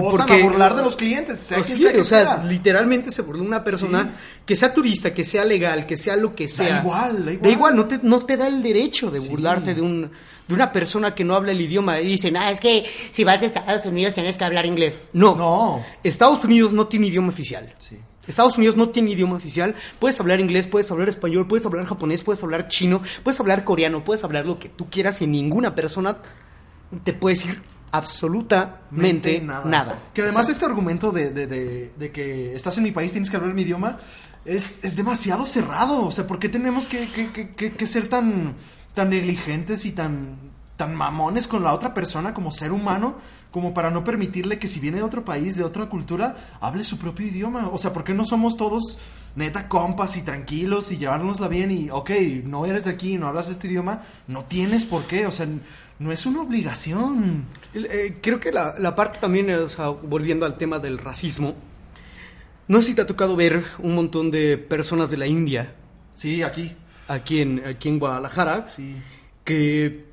osan porque- a burlar de los clientes? Sea O quien sea o literalmente se burló una persona Sí. que sea turista, que sea legal, que sea lo que sea. igual, da igual. Da igual, no te, no te da el derecho de Sí. burlarte de, un, de una persona que no habla el idioma. Y dicen, ah, Ah, es que si vas a Estados Unidos tienes que hablar inglés. no, No. Estados Unidos no tiene idioma oficial. Sí. Estados Unidos no tiene idioma oficial. Puedes hablar inglés, puedes hablar español, puedes hablar japonés, puedes hablar chino, puedes hablar coreano, puedes hablar lo que tú quieras y ninguna persona te puede decir absolutamente nada. Que además este argumento de, de- de- de que estás en mi país, tienes que hablar mi idioma, es, es demasiado cerrado. O sea, ¿por qué tenemos que, que- que- que- que ser tan, tan negligentes y tan, tan mamones con la otra persona como ser humano? Como para no permitirle que si viene de otro país, de otra cultura, hable su propio idioma. O sea, ¿por qué no somos todos neta compas y tranquilos y llevárnosla bien y, ok, no eres de aquí, no hablas este idioma, no tienes por qué, o sea, no es una obligación. Eh, creo que la, la parte también, eh, o sea, volviendo al tema del racismo, no sé si te ha tocado ver un montón de personas de la India Sí, aquí. aquí en, aquí en Guadalajara Sí. que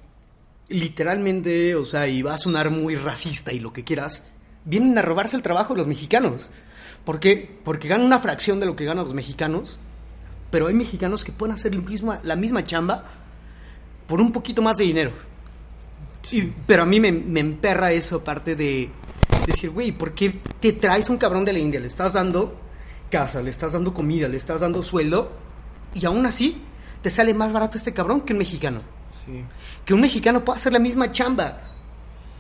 literalmente, o sea, y va a sonar muy racista y lo que quieras, vienen a robarse el trabajo de los mexicanos. ¿Por qué? Porque ganan una fracción de lo que ganan los mexicanos, pero hay mexicanos que pueden hacer el mismo- la misma chamba por un poquito más de dinero. Y- pero a mí me, me emperra eso, aparte de decir, güey, ¿por qué te traes un cabrón de la India? Le estás dando casa, le estás dando comida, le estás dando sueldo, y aún así te sale más barato este cabrón que un mexicano. Sí. Que un mexicano pueda hacer la misma chamba.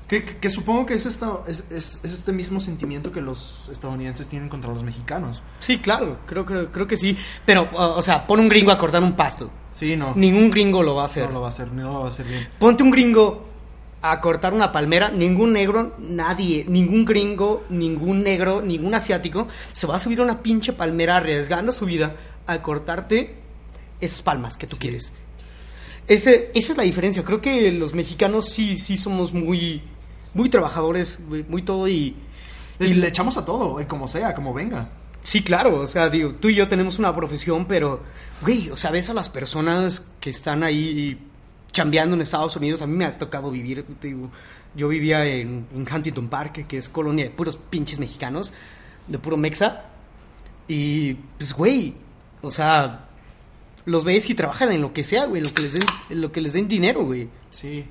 Que, que- que supongo que es, esta, es, es- es este mismo sentimiento que los estadounidenses tienen contra los mexicanos. Sí, claro, creo, creo, creo que sí. Pero, o o sea, pon un gringo a cortar un pasto. Sí, no. Ningún gringo lo va a hacer. No lo va a hacer, no lo va a hacer bien. Ponte un gringo a cortar una palmera, ningún negro, nadie, ningún gringo, ningún negro, ningún asiático se va a subir a una pinche palmera arriesgando su vida a cortarte esas palmas que tú quieres. Ese, esa es la diferencia. Creo que los mexicanos sí, sí somos muy, muy trabajadores, muy, muy todo y... Y le echamos a todo, eh, como sea, como venga. Sí, claro, o sea, digo, tú y yo tenemos una profesión, pero, güey, o sea, ves a las personas que están ahí chambeando en Estados Unidos, a mí me ha tocado vivir, te digo, yo vivía en, en Huntington Park, que es colonia de puros pinches mexicanos, de puro mexa, y, pues, güey, o sea, los ves y trabajan en lo que sea, güey, en lo que les den, en lo que les den dinero, güey. Sí.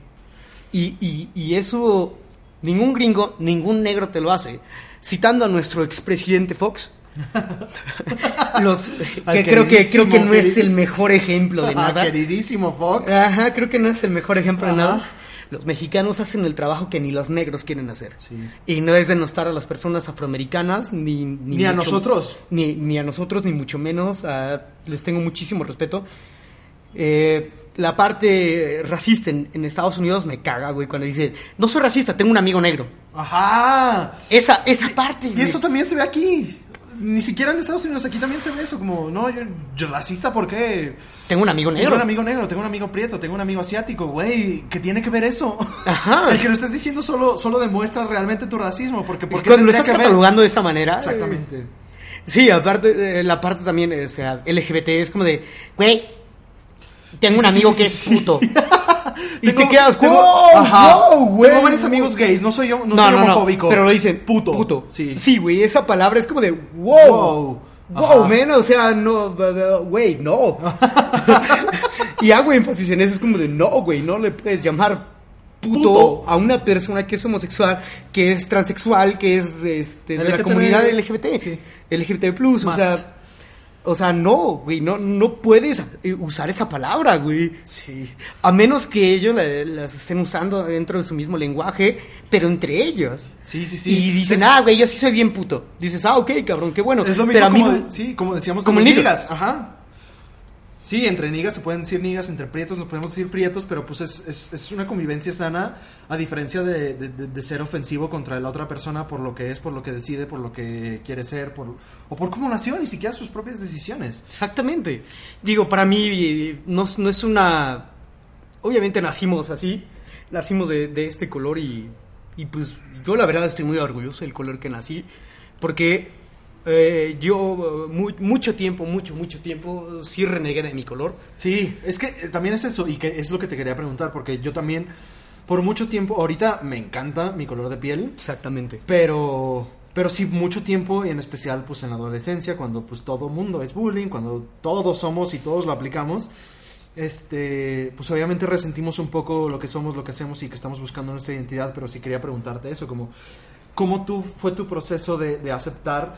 Y, y, y eso ningún gringo, ningún negro te lo hace. Citando a nuestro expresidente Fox, los, que creo que creo que no es el mejor ejemplo de nada. queridísimo Fox. Ajá, creo que no es el mejor ejemplo de Ajá. nada. Los mexicanos hacen el trabajo que ni los negros quieren hacer. Sí. Y no es denostar a las personas afroamericanas, ni, Ni a nosotros. Ni, ni a nosotros, ni mucho menos. ah, les tengo muchísimo respeto. Eh, la parte racista en, en Estados Unidos me caga, güey, cuando dice, no soy racista, tengo un amigo negro. Ajá. Esa, esa parte, Y güey. eso también se ve aquí. Ni siquiera en Estados Unidos, aquí también se ve eso. Como, no, yo, yo racista, ¿por qué? Tengo un amigo Tengo negro. un amigo negro, tengo un amigo prieto, tengo un amigo asiático, güey. ¿Qué tiene que ver eso? Ajá. El que lo estés diciendo solo, solo demuestra realmente tu racismo. Porque, porque Cuando lo estás catalogando de esa manera. eh, Exactamente. Sí, aparte, eh, la parte también, eh, o sea, LGBT es como de, güey, tengo Sí, un amigo sí, que es puto. y te quedas, tengo- wow, güey. Tengo varios amigos gays, no soy yo, no, soy homofóbico. pero lo dicen puto. puto. Sí. Sí, güey, esa palabra es como de, wow. Wow. Wow, man, o sea, no, güey, no. y hago énfasis en eso, es como de, no, güey, no le puedes llamar puto, Puto. a una persona que es homosexual, que es transexual, que es este, de la comunidad LGBT, Sí. LGBT+, plus, o Más. sea, o sea, no, güey, no, no puedes eh, usar esa palabra, güey. Sí. A menos que ellos la- las estén usando dentro de su mismo lenguaje, pero entre ellos. Sí, sí, sí. Y dicen, Es- ah, güey, yo sí soy bien puto. Dices, ah, ok, cabrón, qué bueno. Es lo mismo pero a mí como, no- de- sí, como decíamos como como ajá. Sí, entre nigas se pueden decir nigas, entre prietos nos podemos decir prietos, pero pues es, es, una convivencia sana, a diferencia de, de- ser ofensivo contra la otra persona por lo que es, por lo que decide, por lo que quiere ser, por, o por cómo nació, ni siquiera sus propias decisiones. Exactamente. Digo, para mí no, no es una... Obviamente nacimos así, nacimos de, de este color y, y pues yo la verdad estoy muy orgulloso del color que nací, porque eh, yo eh, mu- mucho tiempo, mucho, mucho tiempo sí renegué de mi color. Sí, es que eh, también es eso, y que es lo que te quería preguntar, porque yo también, por mucho tiempo, ahorita me encanta mi color de piel, Exactamente. Pero, pero sí mucho tiempo y en especial pues en la adolescencia cuando pues todo mundo es bullying, cuando todos somos y todos lo aplicamos, este, pues obviamente resentimos un poco lo que somos, lo que hacemos y que estamos buscando nuestra identidad, pero sí quería preguntarte eso, como cómo tú fue tu proceso de, de aceptar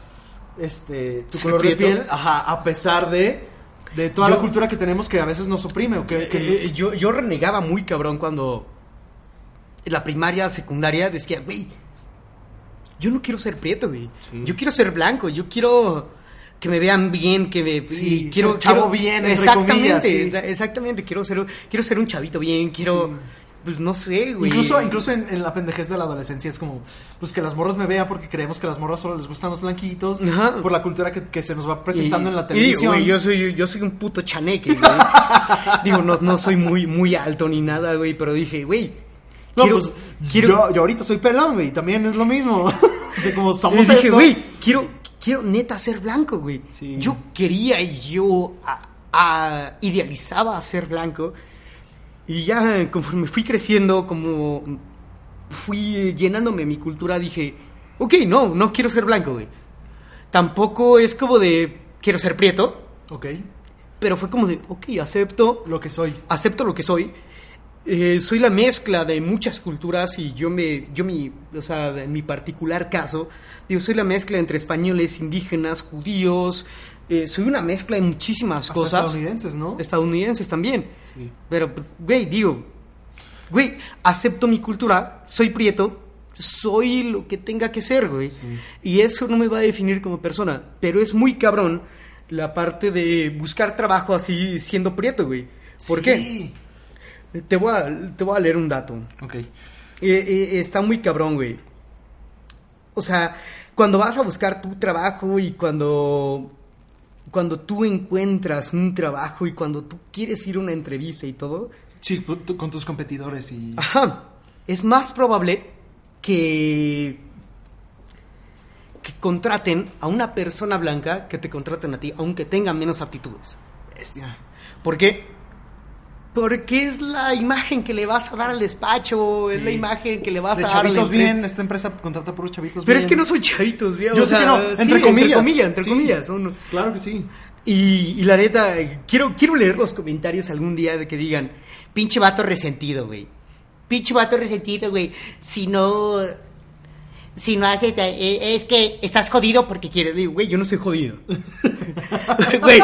este tu color de piel, ajá, a pesar de de toda Yo- la cultura que tenemos que a veces nos oprime o que, que- Eh, eh, yo, yo renegaba muy cabrón cuando en la primaria, secundaria, decía, güey, yo no quiero ser prieto, güey. Sí. Yo quiero ser blanco, yo quiero que me vean bien, que me Sí, y quiero ser chavo quiero- bien, exactamente, comillas, sí. exa- exactamente, quiero ser quiero ser un chavito bien, quiero Sí. Pues no sé, güey. Incluso, incluso en, en la pendejez de la adolescencia es como, pues que las morras me vean porque creemos que a las morras solo les gustan los blanquitos, Ajá. por la cultura que, que se nos va presentando Y- en la y digo, televisión. güey, yo soy yo soy un puto chaneque, güey. digo, no no soy muy muy alto ni nada, güey, pero dije, güey, no, quiero- pues quiero- yo, yo ahorita soy pelón, güey, también es lo mismo. o sea, como somos Y dije, güey, quiero, quiero neta ser blanco, güey. Sí. Yo quería y yo a- a- idealizaba ser blanco. Y ya conforme fui creciendo, como fui llenándome mi cultura, dije, ok, no, no quiero ser blanco, güey. Tampoco es como de, quiero ser prieto, Ok, pero fue como de, ok, acepto, lo que soy. acepto lo que soy. eh, soy la mezcla de muchas culturas y yo me, yo mi, o sea, en mi particular caso, digo, soy la mezcla entre españoles, indígenas, judíos, eh, soy una mezcla de muchísimas Hasta cosas. estadounidenses, ¿no? Estadounidenses también. Sí. Pero, güey, digo, güey, acepto mi cultura, soy prieto, soy lo que tenga que ser, güey. Y eso no me va a definir como persona. Pero es muy cabrón la parte de buscar trabajo así siendo prieto, güey. ¿Por qué? Sí. Te voy a, te voy a leer un dato. Ok. Eh, eh, está muy cabrón, güey. O sea, cuando vas a buscar tu trabajo y cuando cuando tú encuentras un trabajo y cuando tú quieres ir a una entrevista y todo, Sí, con tus competidores y... ajá, es más probable que que contraten a una persona blanca que te contraten a ti, aunque tenga menos aptitudes. Bestia. ¿Por qué? Porque es la imagen que le vas a dar al despacho, es la imagen que le vas De a dar chavitos bien, esta empresa contrata por chavitos Pero bien. es que no son chavitos, viejo. Yo o sé que sea, no, sí, entre comillas. Entre comillas, entre Sí. comillas. son- Claro que sí. Y, y la neta, eh, quiero, quiero leer los comentarios algún día de que digan, Pinche vato resentido, güey. Pinche vato resentido, güey. Si no. Si no haces. eh, es que estás jodido porque quieres. digo, güey, yo no estoy jodido. Güey,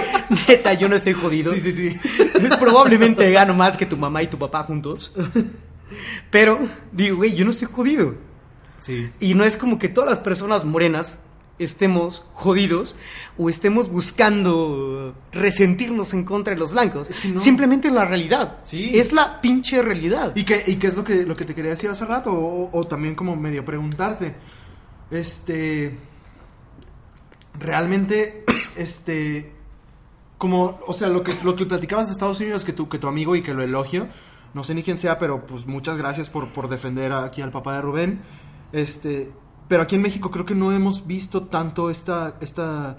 neta, yo no estoy jodido. Sí, sí, sí. Probablemente gano más que tu mamá y tu papá juntos. Pero, digo, güey, yo no estoy jodido. Sí. Y no es como que todas las personas morenas estemos jodidos o estemos buscando resentirnos en contra de los blancos. Es que no. Simplemente la realidad. Sí. Es la pinche realidad. ¿Y qué, y qué es lo que, lo que te quería decir hace rato? O, o también como medio preguntarte. Este. Realmente, este. Como, o sea, lo que, lo que platicabas de Estados Unidos, que tu, que tu amigo y que lo elogio. No sé ni quién sea, pero pues muchas gracias por, por defender aquí al papá de Rubén. Este. Pero aquí en México creo que no hemos visto tanto esta. esta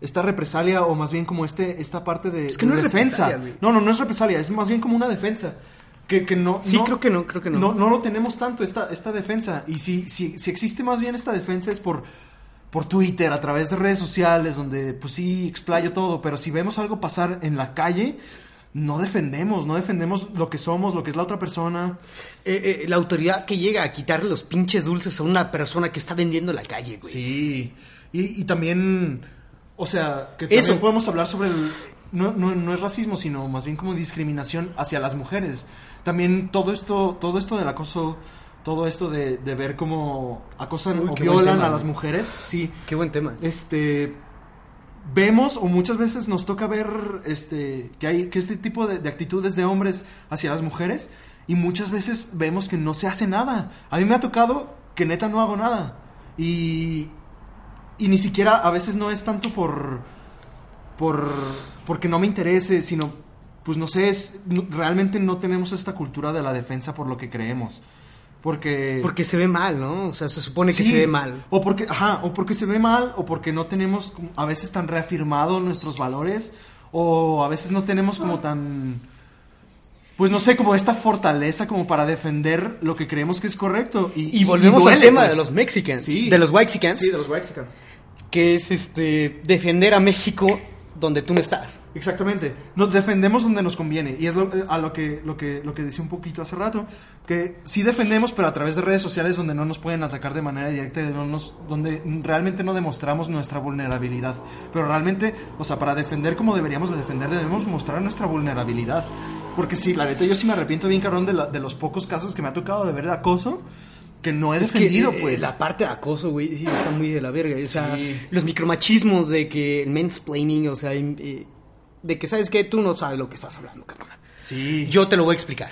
esta represalia o más bien como este esta parte de, Es que de no es defensa. güey. No, no, no es represalia, es más bien como una defensa. Que, que no, Sí, creo que no, creo que no. No, no lo tenemos tanto, esta, esta defensa. Y si, si, si existe más bien esta defensa es por, por Twitter, a través de redes sociales, donde pues sí explayo todo. Pero si vemos algo pasar en la calle, no defendemos, no defendemos lo que somos, lo que es la otra persona. Eh, eh, la autoridad que llega a quitarle los pinches dulces a una persona que está vendiendo en la calle, güey. Sí. Y, y también, o sea, que Eso. también podemos hablar sobre el... No, no, no es racismo, sino más bien como discriminación hacia las mujeres. También todo esto, todo esto del acoso, todo esto de, de ver cómo acosan Uy, o violan tema, a las mujeres, sí. Qué buen tema. Este vemos o muchas veces nos toca ver este que hay que este tipo de, de actitudes de hombres hacia las mujeres y muchas veces vemos que no se hace nada. A mí me ha tocado que neta no hago nada y y ni siquiera a veces no es tanto por por porque no me interese, sino pues no sé, es, realmente no tenemos esta cultura de la defensa por lo que creemos. Porque Porque se ve mal, ¿no? O sea, se supone que Sí, se ve mal. O porque, ajá, o porque se ve mal, o porque no tenemos a veces tan reafirmado nuestros valores, o a veces no tenemos como tan, pues no sé, como esta fortaleza como para defender lo que creemos que es correcto. Y, Y volvemos duele, al tema pues. de los Mexicans. Sí. De los Whitexicans. Sí, de los Whitexicans. Que es este defender a México donde tú no estás. Exactamente. Nos defendemos donde nos conviene. Y es lo, a lo que, lo, que, lo que decía un poquito hace rato. Que sí defendemos, pero a través de redes sociales donde no nos pueden atacar de manera directa, no donde realmente no demostramos nuestra vulnerabilidad. Pero realmente, o sea, para defender como deberíamos de defender, debemos mostrar nuestra vulnerabilidad. Porque sí, la neta, yo sí me arrepiento bien, cabrón, de los pocos casos que me ha tocado de ver de acoso. Que no he Es que, defendido, eh, pues. La parte de acoso, güey, sí, está muy de la verga. O sea, Sí. los micromachismos de que el mansplaining, o sea, eh, de que, ¿sabes qué? Tú no sabes lo que estás hablando, cabrón. Sí. Yo te lo voy a explicar.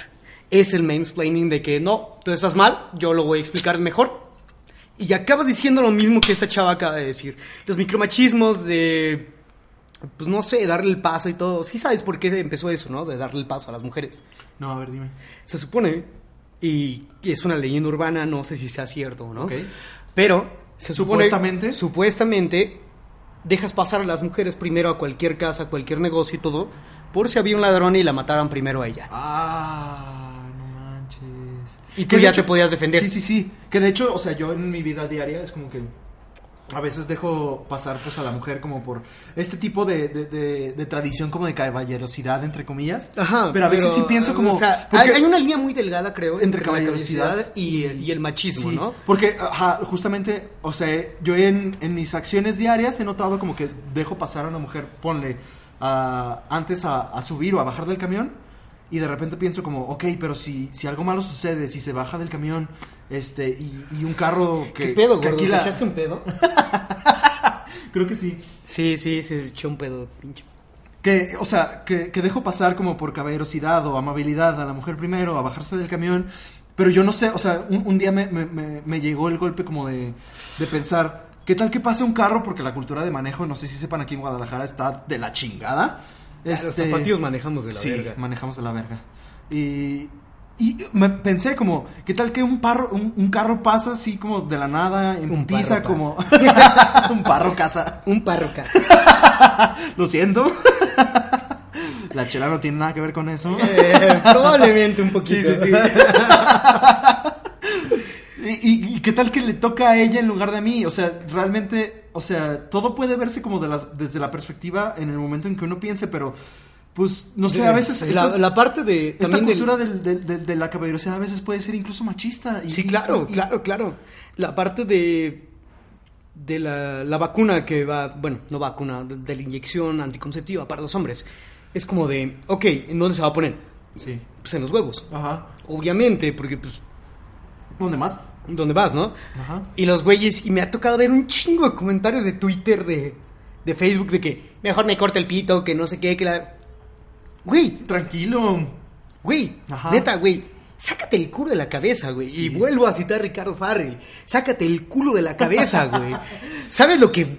Es el mansplaining de que no, tú estás mal, yo lo voy a explicar mejor. Y acabas diciendo lo mismo que esta chava acaba de decir. Los micromachismos de, pues no sé, darle el paso y todo. Sí sabes por qué empezó eso, ¿no? De darle el paso a las mujeres. No, a ver, dime. Se supone, y es una leyenda urbana, no sé si sea cierto o no. Pero se supone. Supuestamente. Supuestamente, dejas pasar a las mujeres primero a cualquier casa, a cualquier negocio y todo, por si había un ladrón y la mataran primero a ella. Ah, no manches. Y tú ya te podías defender. Sí, sí, sí. Que de hecho, o sea, yo en mi vida diaria es como que. A veces dejo pasar pues a la mujer como por este tipo de, de, de- de tradición como de caballerosidad, entre comillas. Ajá. Pero a veces sí pienso como... O sea, hay, hay una línea muy delgada, creo, Entre caballerosidad y, y el machismo, Sí, ¿no? Porque, ajá, justamente, o sea, yo en, en mis acciones diarias he notado como que dejo pasar a una mujer, ponle, a- antes a, a subir o a bajar del camión, y de repente pienso como, ok, pero si, si algo malo sucede, si se baja del camión, este, y, y un carro que... ¿Qué pedo, que gordo? aquí ¿Te la- echaste un pedo? Creo que sí. Sí, sí, se echó un pedo, pinche. Que, o sea, que, que dejo pasar como por caballerosidad o amabilidad a la mujer primero, a bajarse del camión. Pero yo no sé, o sea, un, un día me, me- me- me llegó el golpe como de, de pensar, ¿qué tal que pase un carro? Porque la cultura de manejo, no sé si sepan, aquí en Guadalajara está de la chingada. Los zapatillos manejamos de la sí, verga. manejamos de la verga. Y, y me pensé como, ¿qué tal que un, parro, un, un carro pasa así como de la nada, en parro como... un parro casa. Un parro casa. Lo siento. La chela no tiene nada que ver con eso. Eh, probablemente un poquito. Sí, sí, sí. ¿Y, qué tal que le toca a ella en lugar de a mí? O sea, realmente, o sea, todo puede verse como de las, desde la perspectiva en el momento en que uno piense, pero, pues, no sé, a veces... La, estas- la parte de... esta cultura del- del- del- de la caballerosidad a veces puede ser incluso machista. y- Sí, claro, y- claro, claro. La parte de de la, la vacuna que va, bueno, no vacuna, de, de la inyección anticonceptiva para los hombres. Es como de, ok, ¿en dónde se va a poner? Sí. Pues en los huevos. Ajá. Obviamente, porque pues, ¿Dónde más? ¿Dónde vas, no? Ajá. Y los güeyes, y me ha tocado ver un chingo de comentarios de Twitter, de, de Facebook, de que mejor me corta el pito, que no sé qué, que la... Güey, Tranquilo. Güey, Ajá. neta, güey. Sácate el culo de la cabeza, güey. Y vuelvo a citar a Ricardo Farrell. Sácate el culo de la cabeza, güey. ¿Sabes lo que.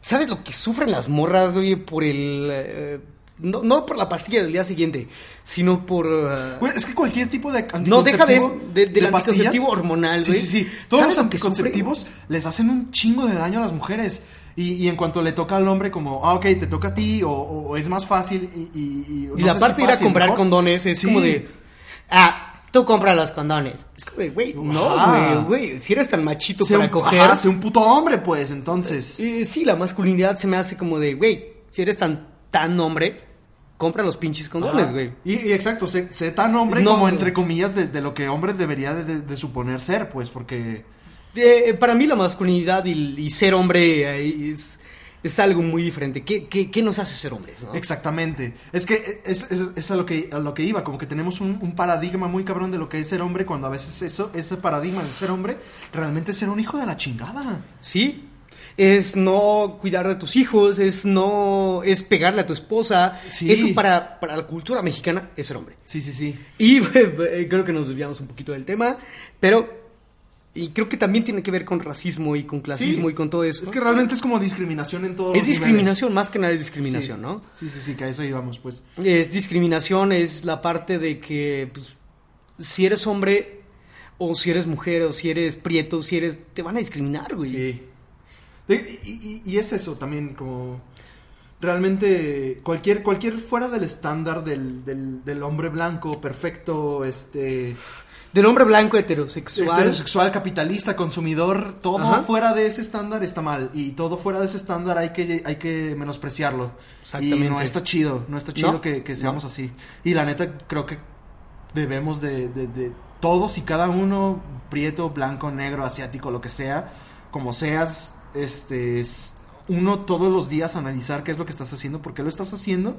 ¿Sabes lo que sufren las morras, güey? Por el. eh, no, no por la pastilla del día siguiente, sino por. eh, Güey, es que cualquier tipo de no, deja de, anticonceptivo de- del pastillas- anticonceptivo hormonal, Sí, güey. sí, sí. Todos ¿Sabes los lo que sufre? anticonceptivos les hacen un chingo de daño a las mujeres. Y, y en cuanto le toca al hombre, como, ah, ok, te toca a ti, o, o es más fácil. Y, y, y, no la parte si de ir a comprar mejor. condones es Sí. como de. Ah, tú compras los condones. Es como de, güey, no, güey, güey. Si eres tan machito para un, coger. ajá, sé un puto hombre, pues, entonces. Eh, sí, la masculinidad se me hace como de, güey, si eres tan, tan hombre, compra los pinches condones, güey. Y, y exacto, sé, sé tan hombre No, como entre comillas de, de lo que hombre debería de, de- de suponer ser, pues, porque... Eh, para mí la masculinidad y, y ser hombre eh, es, es algo muy diferente. ¿Qué, qué, qué nos hace ser hombres? no? Exactamente. Es que es, es- es a, lo que a lo que iba, como que tenemos un, un paradigma muy cabrón de lo que es ser hombre, cuando a veces eso, ese paradigma de ser hombre, realmente es ser un hijo de la chingada. Sí. Es no cuidar de tus hijos, es no. es pegarle a tu esposa. Sí. Eso para, para la cultura mexicana es ser hombre. Sí, sí, sí. Y eh, creo que nos desviamos un poquito del tema, pero. Y creo que también tiene que ver con racismo y con clasismo Sí. y con todo eso. Es que realmente es como discriminación en todo. Es discriminación, más que nada es discriminación, ¿no? Sí, sí, sí, que a eso íbamos, pues. Es discriminación, es la parte de que pues, si eres hombre o si eres mujer o si eres prieto, si eres... te van a discriminar, güey. Sí. Y, y- y es eso también, como realmente cualquier cualquier fuera del estándar del, del, del hombre blanco perfecto, este Del hombre blanco heterosexual. heterosexual, capitalista, consumidor, todo Ajá. fuera de ese estándar está mal y todo fuera de ese estándar hay que hay que menospreciarlo. Exactamente. Y no está chido, no está chido No, que, que seamos no. así. Y la neta creo que debemos de, de- de todos y cada uno, prieto, blanco, negro, asiático, lo que sea, como seas, este, es uno todos los días analizar qué es lo que estás haciendo, por qué lo estás haciendo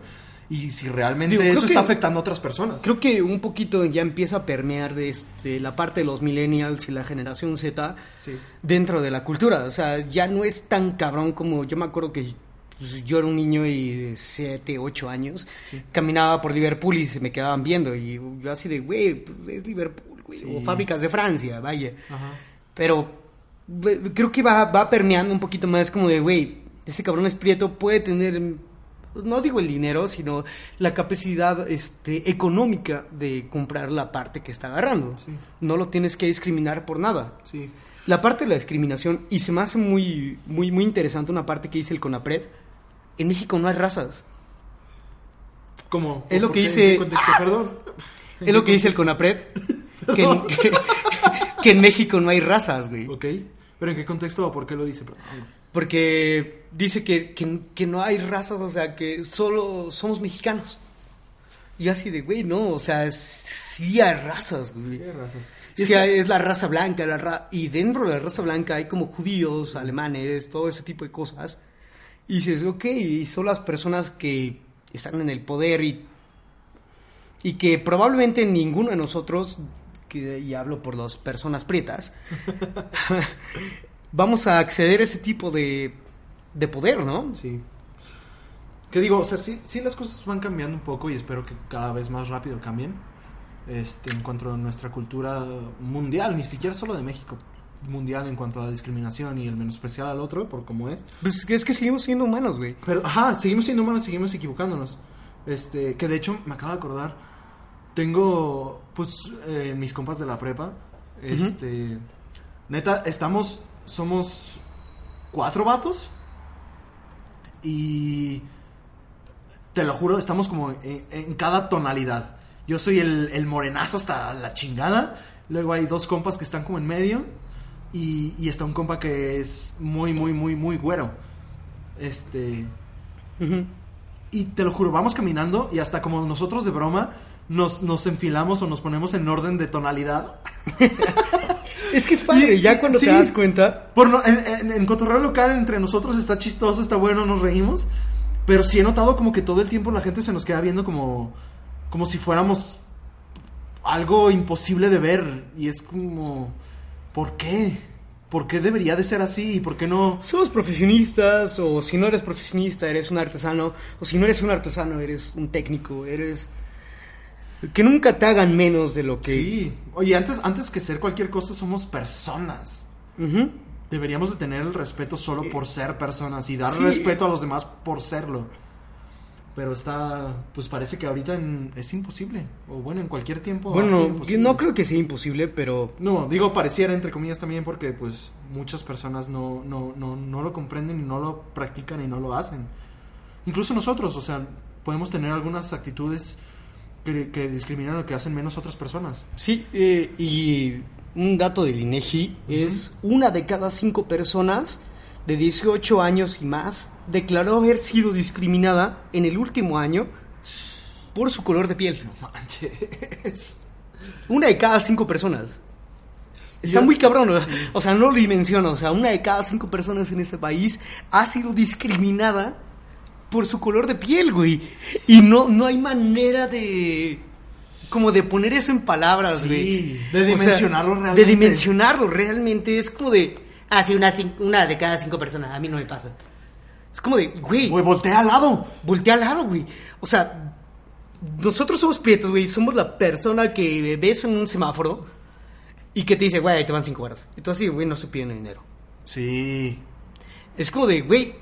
y si realmente Digo, eso que- está afectando a otras personas. Creo que un poquito ya empieza a permear este, la parte de los millennials y la generación Z Sí. dentro de la cultura. O sea, ya no es tan cabrón como yo me acuerdo que pues, yo era un niño y de 7, 8 años, caminaba por Liverpool y se me quedaban viendo. Y yo así de, güey, pues, es Liverpool, güey. Sí. O fábricas de Francia, vaya. Ajá. Pero creo que va, va permeando un poquito más como de, güey, ese cabrón es prieto, puede tener, no digo el dinero, sino la capacidad este, económica de comprar la parte que está agarrando. Sí. No lo tienes que discriminar por nada. Sí. La parte de la discriminación, y se me hace muy, muy, muy interesante una parte que dice el CONAPRED, en México no hay razas. ¿Cómo? Es lo ¿Por que dice- ¿En qué contexto? Perdón. Es lo que dice el CONAPRED, que en, que- que en México no hay razas, güey. Ok. ¿Pero en qué contexto o por qué lo dice? Porque dice que, que, que no hay razas, o sea, que solo somos mexicanos. Y así de, güey, no, o sea, sí hay razas, güey. Sí, razas. Sí, hay- es la raza blanca, la ra- y dentro de la raza blanca hay como judíos, alemanes, todo ese tipo de cosas. Y dices, ok, y son las personas que están en el poder y, y que probablemente ninguno de nosotros, que, y hablo por las personas prietas, vamos a acceder a ese tipo de, de poder, ¿no? Sí. ¿Qué digo? O sea, sí, sí las cosas van cambiando un poco y espero que cada vez más rápido cambien. Este, en cuanto a nuestra cultura mundial, ni siquiera solo de México, mundial en cuanto a la discriminación y el menospreciar al otro por cómo es. Pues es que seguimos siendo humanos, güey. Pero, ajá, seguimos siendo humanos, seguimos equivocándonos. Este, que de hecho me acabo de acordar, tengo, pues, eh, mis compas de la prepa, este, neta, estamos, somos cuatro vatos y te lo juro, estamos como en, en cada tonalidad. Yo soy el, el morenazo hasta la chingada, luego hay dos compas que están como en medio y, y está un compa que es muy, muy, muy, muy güero. Este, y te lo juro, vamos caminando y hasta como nosotros de broma nos, nos enfilamos o nos ponemos en orden de tonalidad. Es que es padre, Y- ya cuando sí. te das cuenta, Por no- en, en- en cotorreo local entre nosotros está chistoso, está bueno, nos reímos. Pero sí he notado como que todo el tiempo la gente se nos queda viendo como, como si fuéramos algo imposible de ver. Y es como, ¿por qué? ¿Por qué debería de ser así? ¿Y por qué no? somos profesionistas, o si no eres profesionista, eres un artesano, o si no eres un artesano, eres un técnico, eres... Que nunca te hagan menos de lo que... Sí. Oye, antes, antes que ser cualquier cosa somos personas. Deberíamos de tener el respeto solo por ser personas y dar Sí. respeto a los demás por serlo. Pero está, pues parece que ahorita en- es imposible. O bueno, en cualquier tiempo. Bueno, no creo que sea imposible, pero... No, digo pareciera entre comillas también porque pues muchas personas no, no, no, no lo comprenden y no lo practican y no lo hacen. Incluso nosotros, o sea, podemos tener algunas actitudes que, que discriminan o que hacen menos a otras personas. Sí, eh, y un dato del INEGI es una de cada cinco personas de 18 años y más declaró haber sido discriminada en el último año por su color de piel. Manches. Una de cada cinco personas. Está Yo- muy cabrón, o sea, o sea, no lo dimensiono, o sea, una de cada cinco personas en este país ha sido discriminada por su color de piel, güey. Y no, no hay manera de... Como de poner eso en palabras, Sí, güey. de O sea, dimensionarlo De realmente. dimensionarlo realmente, es como de... Ah, sí, una, una de cada cinco personas. A mí no me pasa. Es como de, güey, Güey, voltea al lado. voltea al lado, güey. O sea, nosotros somos prietos, güey. Somos la persona que ves en un semáforo y que te dice, güey, ahí te van cinco horas. Así, güey, no se piden dinero. Sí. Es como de, güey,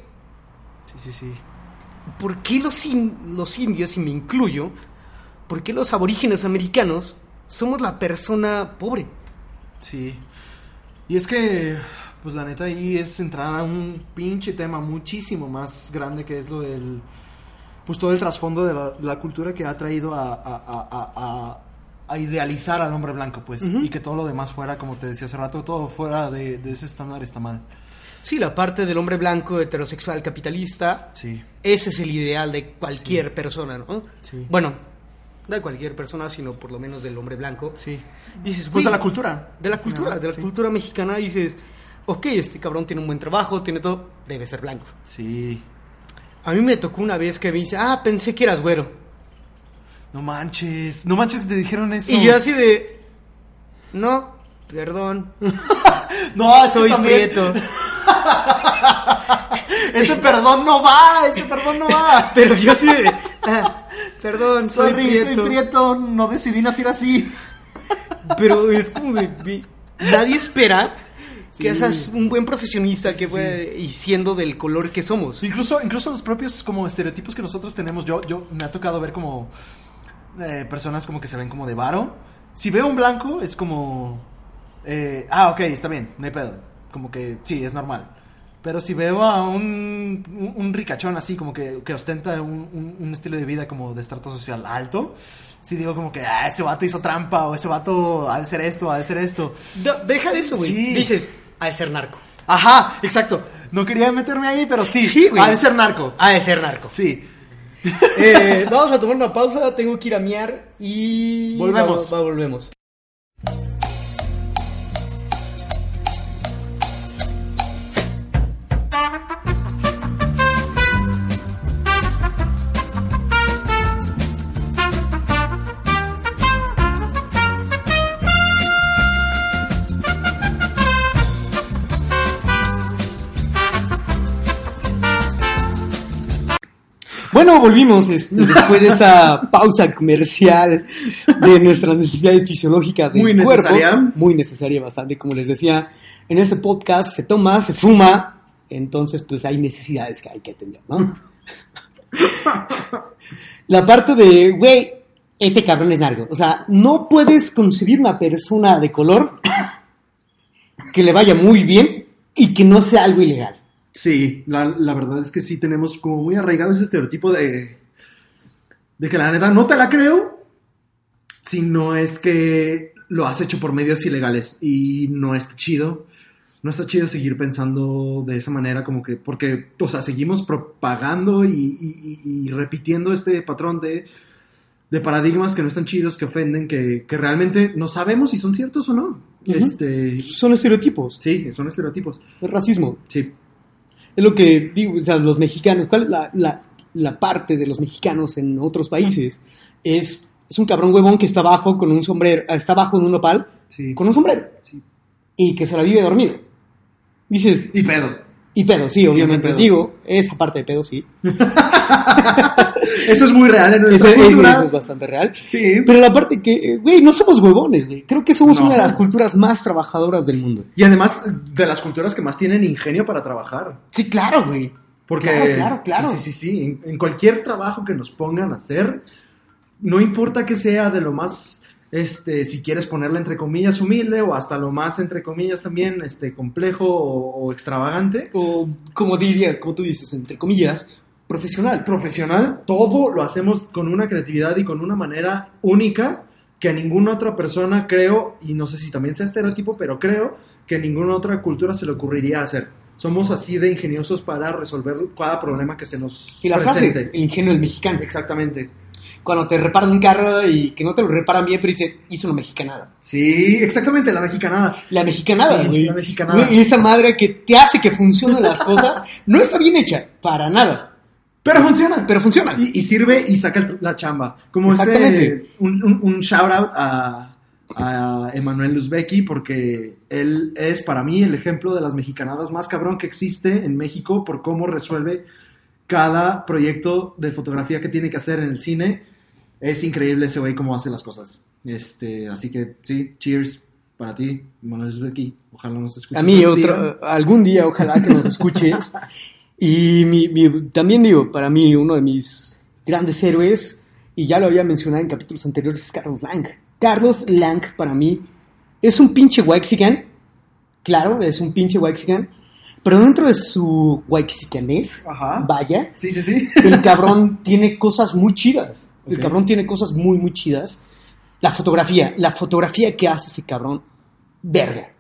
Sí, sí, sí. ¿Por qué los, in- los indios, y me incluyo, por qué los aborígenes americanos somos la persona pobre? Sí. Y es que, pues la neta ahí es entrar a un pinche tema muchísimo más grande que es lo del, pues todo el trasfondo de la, la cultura que ha traído a, a- a- a- a- a idealizar al hombre blanco, pues, y que todo lo demás fuera, como te decía hace rato, todo fuera de, de ese estándar está mal. Sí, la parte del hombre blanco, heterosexual, capitalista, Sí. ese es el ideal de cualquier persona, ¿no? Sí. Bueno, no de cualquier persona, sino por lo menos del hombre blanco. Sí. Dices, Pues de la cultura. De la cultura, de la Sí. cultura mexicana dices, ok, este cabrón tiene un buen trabajo, tiene todo, debe ser blanco. Sí. A mí me tocó una vez que me dice, ah, pensé que eras güero. No manches. No manches que te dijeron eso. Y yo así de, no, perdón, No, soy también- prieto. Ese perdón no va, ese perdón no va. Pero yo de, ah, perdón, soy prieto. soy prieto, no decidí nacer así. Pero es como de, nadie espera Sí. que seas un buen profesionista que sí, y siendo del color que somos. Incluso, incluso los propios como estereotipos que nosotros tenemos, yo, yo me ha tocado ver como eh, personas como que se ven como de varo. Si veo un blanco, es como eh, ah, ok, está bien, no hay pedo. Como que sí, es normal. Pero si veo a un, un, un ricachón así, como que, que ostenta un, estilo de vida como de estrato social alto, sí digo como que, ah, ese vato hizo trampa, o ese vato ha de ser esto, ha de ser esto. No, deja de eso, güey. Sí. Dices, al ser narco. Ajá, exacto. No quería meterme ahí, pero sí. Sí, güey. Ha de ser narco. Ha de ser narco. Sí. Eh, vamos a tomar una pausa, tengo que ir a miar y... Volvemos. Va- va- volvemos. Bueno, volvimos este, después de esa pausa comercial de nuestras necesidades fisiológicas del Muy cuerpo. necesaria. Muy necesaria bastante, como les decía. En este podcast se toma, se fuma, entonces pues hay necesidades que hay que atender, ¿no? La parte de, güey, este cabrón es narco. O sea, no puedes concebir una persona de color que le vaya muy bien y que no sea algo ilegal. Sí, la, la verdad es que sí tenemos como muy arraigado ese estereotipo de, de que la neta no te la creo si no es que lo has hecho por medios ilegales y no está chido. No está chido seguir pensando de esa manera como que, porque, o sea, seguimos propagando y, y- y- y repitiendo este patrón de, de paradigmas que no están chidos, que ofenden, que, que realmente no sabemos si son ciertos o no. Este, Son estereotipos, sí, son estereotipos. es racismo. Sí, Es lo que digo, o sea, los mexicanos, ¿cuál es la, la- la parte de los mexicanos en otros países? Es, es un cabrón huevón que está abajo con un sombrero, está abajo en un nopal sí. con un sombrero sí. y que se la vive dormido. Dices, Y pedo. Y pedo, sí, obviamente. Digo, esa parte de pedo sí. Eso es muy real en nuestra eso- cultura. eso es bastante real. Sí. Pero la parte que, eh, güey, no somos huevones, güey. Creo que somos No. una de las culturas más trabajadoras del mundo. Y además de las culturas que más tienen ingenio para trabajar. Sí, claro, güey. Porque, Claro, claro, claro. Sí, sí, sí. sí. En, en cualquier trabajo que nos pongan a hacer, no importa que sea de lo más, este, si quieres ponerle entre comillas humilde o hasta lo más entre comillas también, este, complejo o, o extravagante. O, como dirías, como tú dices, entre comillas, profesional. Profesional, todo lo hacemos con una creatividad y con una manera única que a ninguna otra persona creo, y no sé si también sea estereotipo, pero creo que a ninguna otra cultura se le ocurriría hacer. Somos así de ingeniosos para resolver cada problema que se nos Y la presente. frase, el ingenio del mexicano. Exactamente. Cuando te reparan un carro y que no te lo reparan bien, pero dice, hizo una mexicanada. Sí, exactamente, la mexicanada. La mexicanada, Sí, güey. la mexicanada. Güey, esa madre que te hace que funcionen las cosas, no está bien hecha, para nada. Pero funciona. Pero funciona. Y, y sirve y saca el- la chamba. Como Exactamente. este, un, un, un shout out a, a Emanuel Luzbeki, porque él es para mí el ejemplo de las mexicanadas más cabrón que existe en México por cómo resuelve cada proyecto de fotografía que tiene que hacer en el cine. Es increíble ese güey cómo hace las cosas. Este, así que sí, cheers para ti, Emanuel Luzbeki. Ojalá nos escuches. A mí, algún día. otro, algún día, ojalá que nos escuches. Y mi- mi- también digo, para mí, uno de mis grandes héroes, y ya lo había mencionado en capítulos anteriores, es Carlos Lang. Carlos Lang, para mí, es un pinche Waxican. Claro, es un pinche Waxican. Pero dentro de su Waxicanés, vaya, Sí, sí, sí. el cabrón tiene cosas muy chidas. El cabrón tiene cosas muy, muy chidas. La fotografía, la fotografía que hace ese cabrón, verga.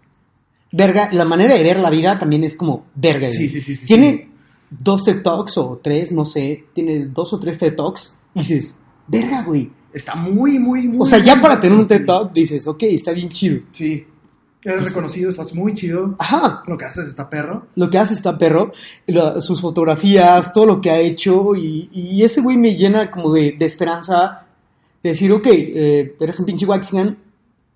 Verga, la manera de ver la vida también es como verga. Sí, sí, sí, sí, Tiene sí. dos TED Talks o tres, no sé, tiene dos o tres TED Talks y dices, verga, güey. Está muy, muy, muy. O sea, ya para tener un. TED Talk dices, ok, está bien chido. Sí. Eres reconocido, estás muy chido. Ajá, Lo que haces está perro. lo que hace está perro, la- sus fotografías, todo lo que ha hecho, y, y ese güey me llena como de, de esperanza de decir, ok, eh, eres un pinche Waxigan,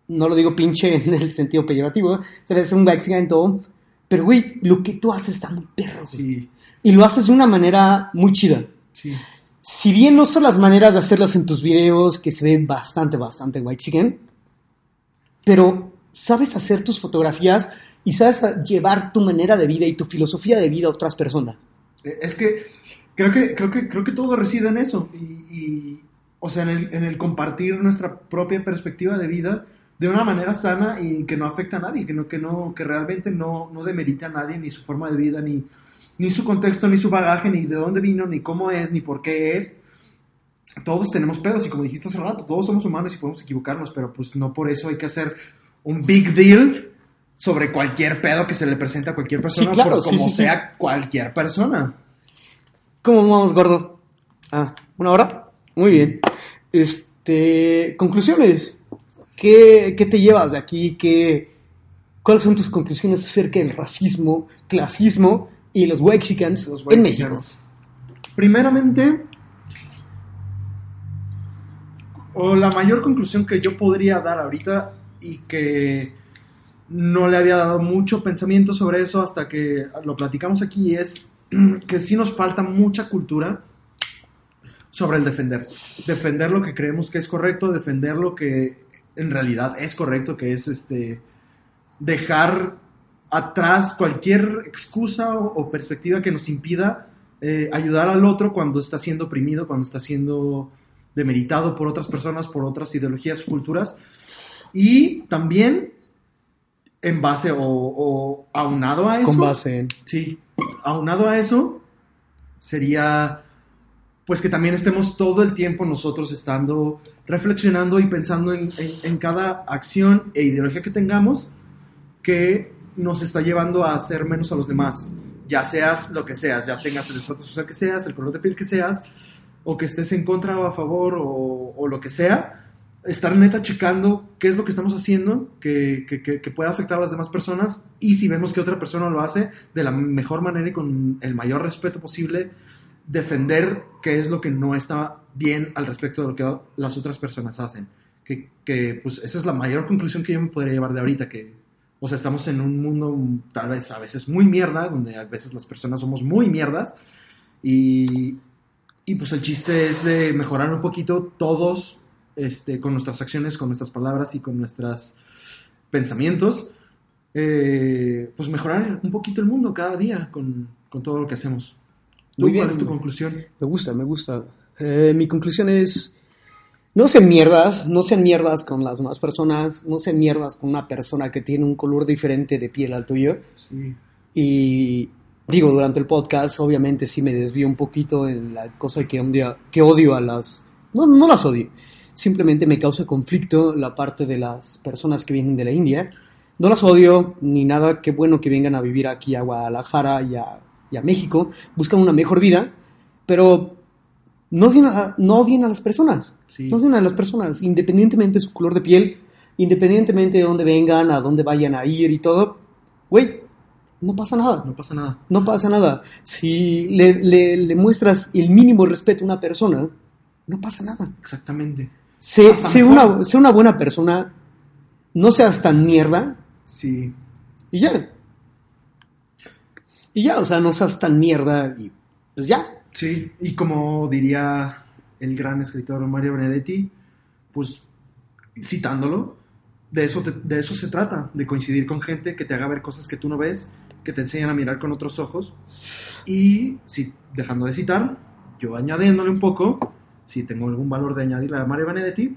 no lo digo pinche en el sentido peyorativo, eres un Waxigan y todo, pero güey, lo que tú haces está muy perro. Sí, y lo haces de una manera muy chida. sí. Si bien no son las maneras de hacerlas en tus videos, que se ven bastante, bastante Waxigan, pero sabes hacer tus fotografías y sabes llevar tu manera de vida y tu filosofía de vida a otras personas. Es que creo que, creo que, creo que todo reside en eso. Y, o sea, en el, en el compartir nuestra propia perspectiva de vida de una manera sana y que no afecta a nadie, que no, que no, que realmente no, no demerita a nadie, ni su forma de vida, ni, ni su contexto, ni su bagaje, ni de dónde vino, ni cómo es, ni por qué es. Todos tenemos pedos y como dijiste hace rato, todos somos humanos y podemos equivocarnos, pero pues no por eso hay que hacer un big deal sobre cualquier pedo que se le presente a cualquier persona, claro, por sí, como sí, sea cualquier persona. ¿Cómo vamos, gordo? Ah, ¿una hora? Muy bien. Este, conclusiones. ¿Qué, qué te llevas de aquí? ¿Qué, ¿Cuáles son tus conclusiones acerca del racismo, clasismo y los Wexicans Los en México? Primeramente, o la mayor conclusión que yo podría dar ahorita y que no le había dado mucho pensamiento sobre eso hasta que lo platicamos aquí es que sí nos falta mucha cultura sobre el defender. Defender lo que creemos que es correcto, defender lo que en realidad es correcto, que es este dejar atrás cualquier excusa o, perspectiva que nos impida eh, ayudar al otro cuando está siendo oprimido, cuando está siendo demeritado por otras personas, por otras ideologías, culturas. Y también en base o, o aunado a eso. Con base en... Sí, aunado a eso, sería pues que también estemos todo el tiempo nosotros estando reflexionando y pensando en, en- en cada acción e ideología que tengamos que nos está llevando a hacer menos a los demás. Ya seas lo que seas, ya tengas el estatus social que seas, el color de piel que seas, o que estés en contra o a favor o, o lo que sea, estar neta checando qué es lo que estamos haciendo que, que, que, pueda afectar a las demás personas y si vemos que otra persona lo hace de la mejor manera y con el mayor respeto posible, defender qué es lo que no está bien al respecto de lo que las otras personas hacen. Que, que pues esa es la mayor conclusión que yo me podría llevar de ahorita, que o sea, estamos en un mundo tal vez a veces muy mierda, donde a veces las personas somos muy mierdas y, y pues el chiste es de mejorar un poquito todos este, con nuestras acciones, con nuestras palabras y con nuestros pensamientos, eh, pues mejorar un poquito el mundo cada día con, con todo lo que hacemos. ¿Tú, Muy bien. ¿Cuál es tu conclusión? Me gusta, me gusta. Eh, mi conclusión es, no sean mierdas, no sean mierdas con las demás personas, no sean mierdas con una persona que tiene un color diferente de piel al tuyo. Sí. Y digo, durante el podcast, obviamente sí me desvío un poquito en la cosa que odio, que odio a las... No, no las odio, simplemente me causa conflicto la parte de las personas que vienen de la India. No las odio ni nada, qué bueno que vengan a vivir aquí a Guadalajara y a, y a México, buscan una mejor vida, pero no odien a, no odien a las personas, Sí. no odien a las personas, independientemente de su color de piel, independientemente de dónde vengan, a dónde vayan a ir y todo, güey, no pasa nada. No pasa nada. No pasa nada. Si le, le- le muestras el mínimo respeto a una persona, no pasa nada. Exactamente. Sé, sé una, sé una buena persona, no seas tan mierda Sí. y ya. Y ya, o sea, no seas tan mierda y pues ya. Sí, y como diría el gran escritor Mario Benedetti, pues citándolo, de eso, te- de eso se trata, de coincidir con gente que te haga ver cosas que tú no ves, que te enseñan a mirar con otros ojos. Y si, dejando de citar, yo añadiéndole un poco, si tengo algún valor de añadirle a Mario Benedetti,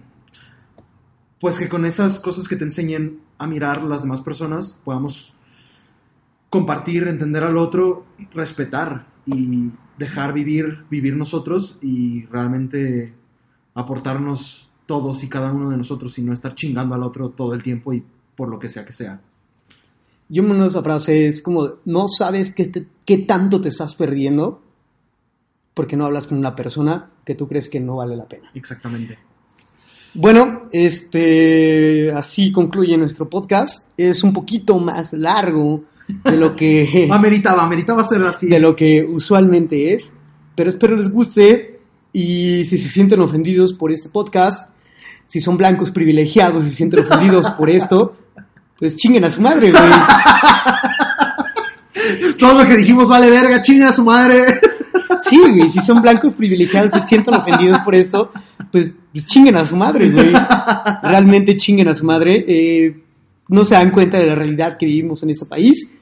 pues que con esas cosas que te enseñen a mirar las demás personas podamos compartir, entender al otro, respetar y dejar vivir, vivir nosotros y realmente aportarnos todos y cada uno de nosotros y no estar chingando al otro todo el tiempo y por lo que sea que sea. Yo me esa frase es como, no sabes qué, qué tanto te estás perdiendo porque no hablas con una persona que tú crees que no vale la pena. Exactamente. Bueno, este, así concluye nuestro podcast. Es un poquito más largo de lo que, Ameritaba, ameritaba ser así. de lo que usualmente es, pero espero les guste y si se sienten ofendidos por este podcast, si son blancos privilegiados y se sienten ofendidos por esto, pues chinguen a su madre, güey. Todo lo que dijimos vale verga, chinga a su madre. Sí, güey, si son blancos privilegiados se sienten ofendidos por esto, pues, pues chinguen a su madre, güey. Realmente chinguen a su madre. Eh, no se dan cuenta de la realidad que vivimos en este país.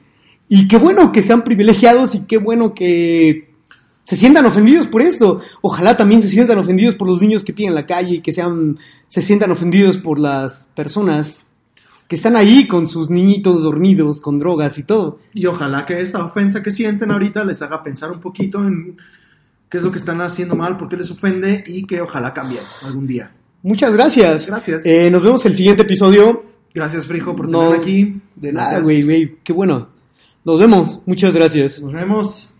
Y qué bueno que sean privilegiados y qué bueno que se sientan ofendidos por esto. Ojalá también se sientan ofendidos por los niños que piden en la calle y que sean, se sientan ofendidos por las personas que están ahí con sus niñitos dormidos, con drogas y todo. Y ojalá que esta ofensa que sienten ahorita les haga pensar un poquito en qué es lo que están haciendo mal, por qué les ofende y que ojalá cambien algún día. Muchas gracias. Gracias. Eh, nos vemos el siguiente episodio. Gracias, Frijo, por No, tenerme aquí. De nada, Gracias. güey, güey. Qué bueno. Nos vemos. Muchas gracias. Nos vemos.